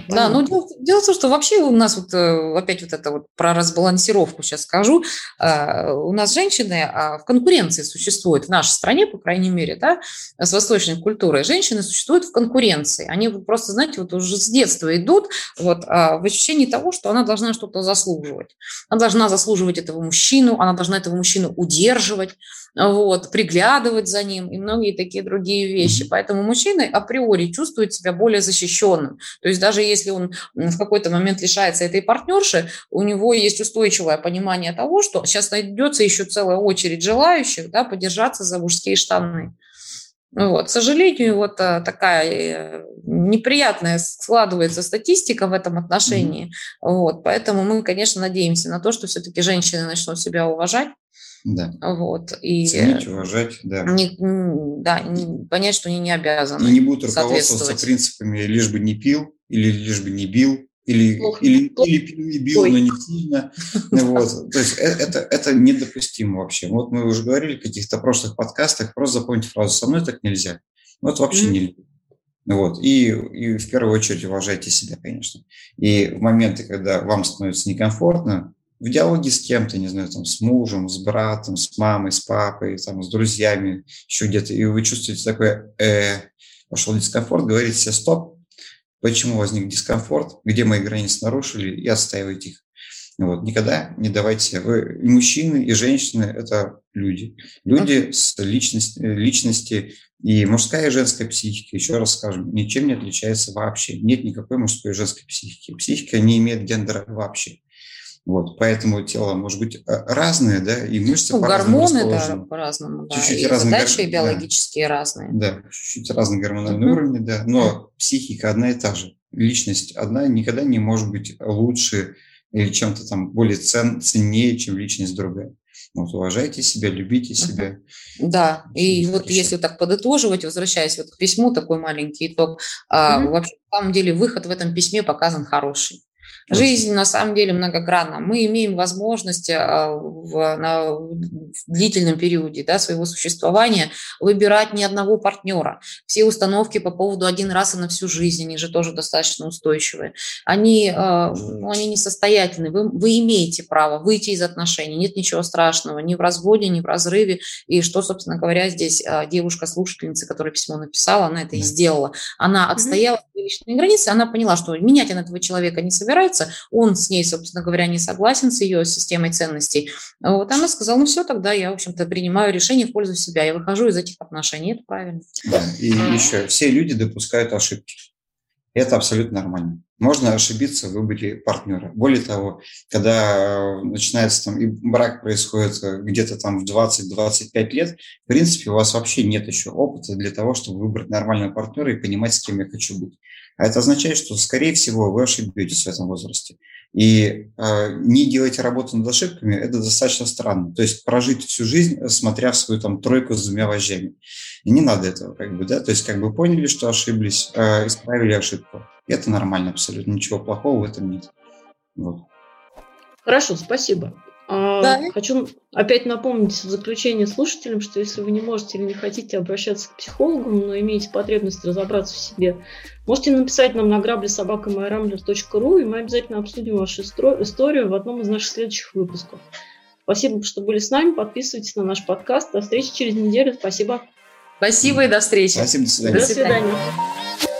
Да, ну дело, дело в том, что вообще у нас вот э, опять вот это вот про разбалансировку сейчас скажу. А, у нас женщины а, в конкуренции существуют в нашей стране, по крайней мере, да, с восточной культурой. Женщины существуют в конкуренции. Они просто, знаете, вот уже с детства идут вот а, в ощущении того, что она должна что-то заслуживать. Она должна заслуживать этого мужчину, она должна этого мужчину удерживать вот, приглядывать за ним и многие такие другие вещи. Поэтому мужчина априори чувствует себя более защищенным. То есть даже если он в какой-то момент лишается этой партнерши, у него есть устойчивое понимание того, что сейчас найдется еще целая очередь желающих да, подержаться за мужские штаны. Вот. К сожалению, вот а, такая э, неприятная складывается статистика в этом отношении. Mm-hmm. Вот. Поэтому мы, конечно, надеемся на то, что все-таки женщины начнут себя уважать, да. Вот. И Ценить, уважать, да. Не, да, не, понять, что они не обязаны. И не будут руководствоваться принципами лишь бы не пил или лишь бы не бил, или, плохо, или, плохо. или пил и бил, Ой. но не сильно. Вот. То есть э, это, это недопустимо вообще. Вот мы уже говорили в каких-то прошлых подкастах, просто запомните фразу «со мной так нельзя». Вот вообще mm-hmm. нельзя. Вот. И, и в первую очередь уважайте себя, конечно. И в моменты, когда вам становится некомфортно, в диалоге с кем-то, не знаю, там, с мужем, с братом, с мамой, с папой, там, с друзьями, еще где-то, и вы чувствуете такое, э, пошел дискомфорт, говорите себе стоп, почему возник дискомфорт, где мои границы нарушили, и отстаивайте их. Вот, никогда не давайте. Вы и мужчины, и женщины – это люди. Люди с личность, личности, и мужская и женская психика, еще раз скажем, ничем не отличается вообще. Нет никакой мужской и женской психики. Психика не имеет гендера вообще. Вот, поэтому тело может быть э, разное, да, и мышцы ну, гормоны, да, по-разному, да, чуть-чуть и разные задачи гор... биологические да. разные. Да, чуть-чуть разные гормональные uh-huh. уровни, да, но психика одна и та же. Личность одна никогда не может быть лучше или чем-то там более цен, ценнее, чем личность другая. Вот, уважайте себя, любите себя. Да, и вот хорошо. если так подытоживать, возвращаясь вот к письму, такой маленький итог, mm-hmm. а, вообще, на самом деле, выход в этом письме показан хороший. Жизнь на самом деле многогранна. Мы имеем возможность а, в, на, в длительном периоде да, своего существования выбирать ни одного партнера. Все установки по поводу один раз и на всю жизнь, они же тоже достаточно устойчивые. Они, ну, они несостоятельны. Вы, вы имеете право выйти из отношений. Нет ничего страшного ни в разводе, ни в разрыве. И что, собственно говоря, здесь а, девушка-слушательница, которая письмо написала, она это и сделала. Она отстояла личные границы, она поняла, что менять она этого человека не собирается, нравится, он с ней, собственно говоря, не согласен с ее системой ценностей. Вот она сказала, ну все, тогда я, в общем-то, принимаю решение в пользу себя, я выхожу из этих отношений, это правильно. Да, и еще, все люди допускают ошибки. Это абсолютно нормально. Можно ошибиться в выборе партнера. Более того, когда э, начинается там и брак происходит э, где-то там в 20-25 лет, в принципе, у вас вообще нет еще опыта для того, чтобы выбрать нормального партнера и понимать, с кем я хочу быть. А это означает, что, скорее всего, вы ошибетесь в этом возрасте. И э, не делать работу над ошибками – это достаточно странно. То есть прожить всю жизнь, смотря в свою там тройку с двумя вожжами. И не надо этого, как бы, да. То есть как бы поняли, что ошиблись, э, исправили ошибку. И это нормально абсолютно, ничего плохого в этом нет. Вот. Хорошо, спасибо. А, да. Хочу опять напомнить в заключение слушателям, что если вы не можете или не хотите обращаться к психологу, но имеете потребность разобраться в себе, можете написать нам на грабли собакамайрамблер.ру, и мы обязательно обсудим вашу историю в одном из наших следующих выпусков. Спасибо, что были с нами. Подписывайтесь на наш подкаст. До встречи через неделю. Спасибо. Спасибо и до встречи. Спасибо, до свидания. До свидания.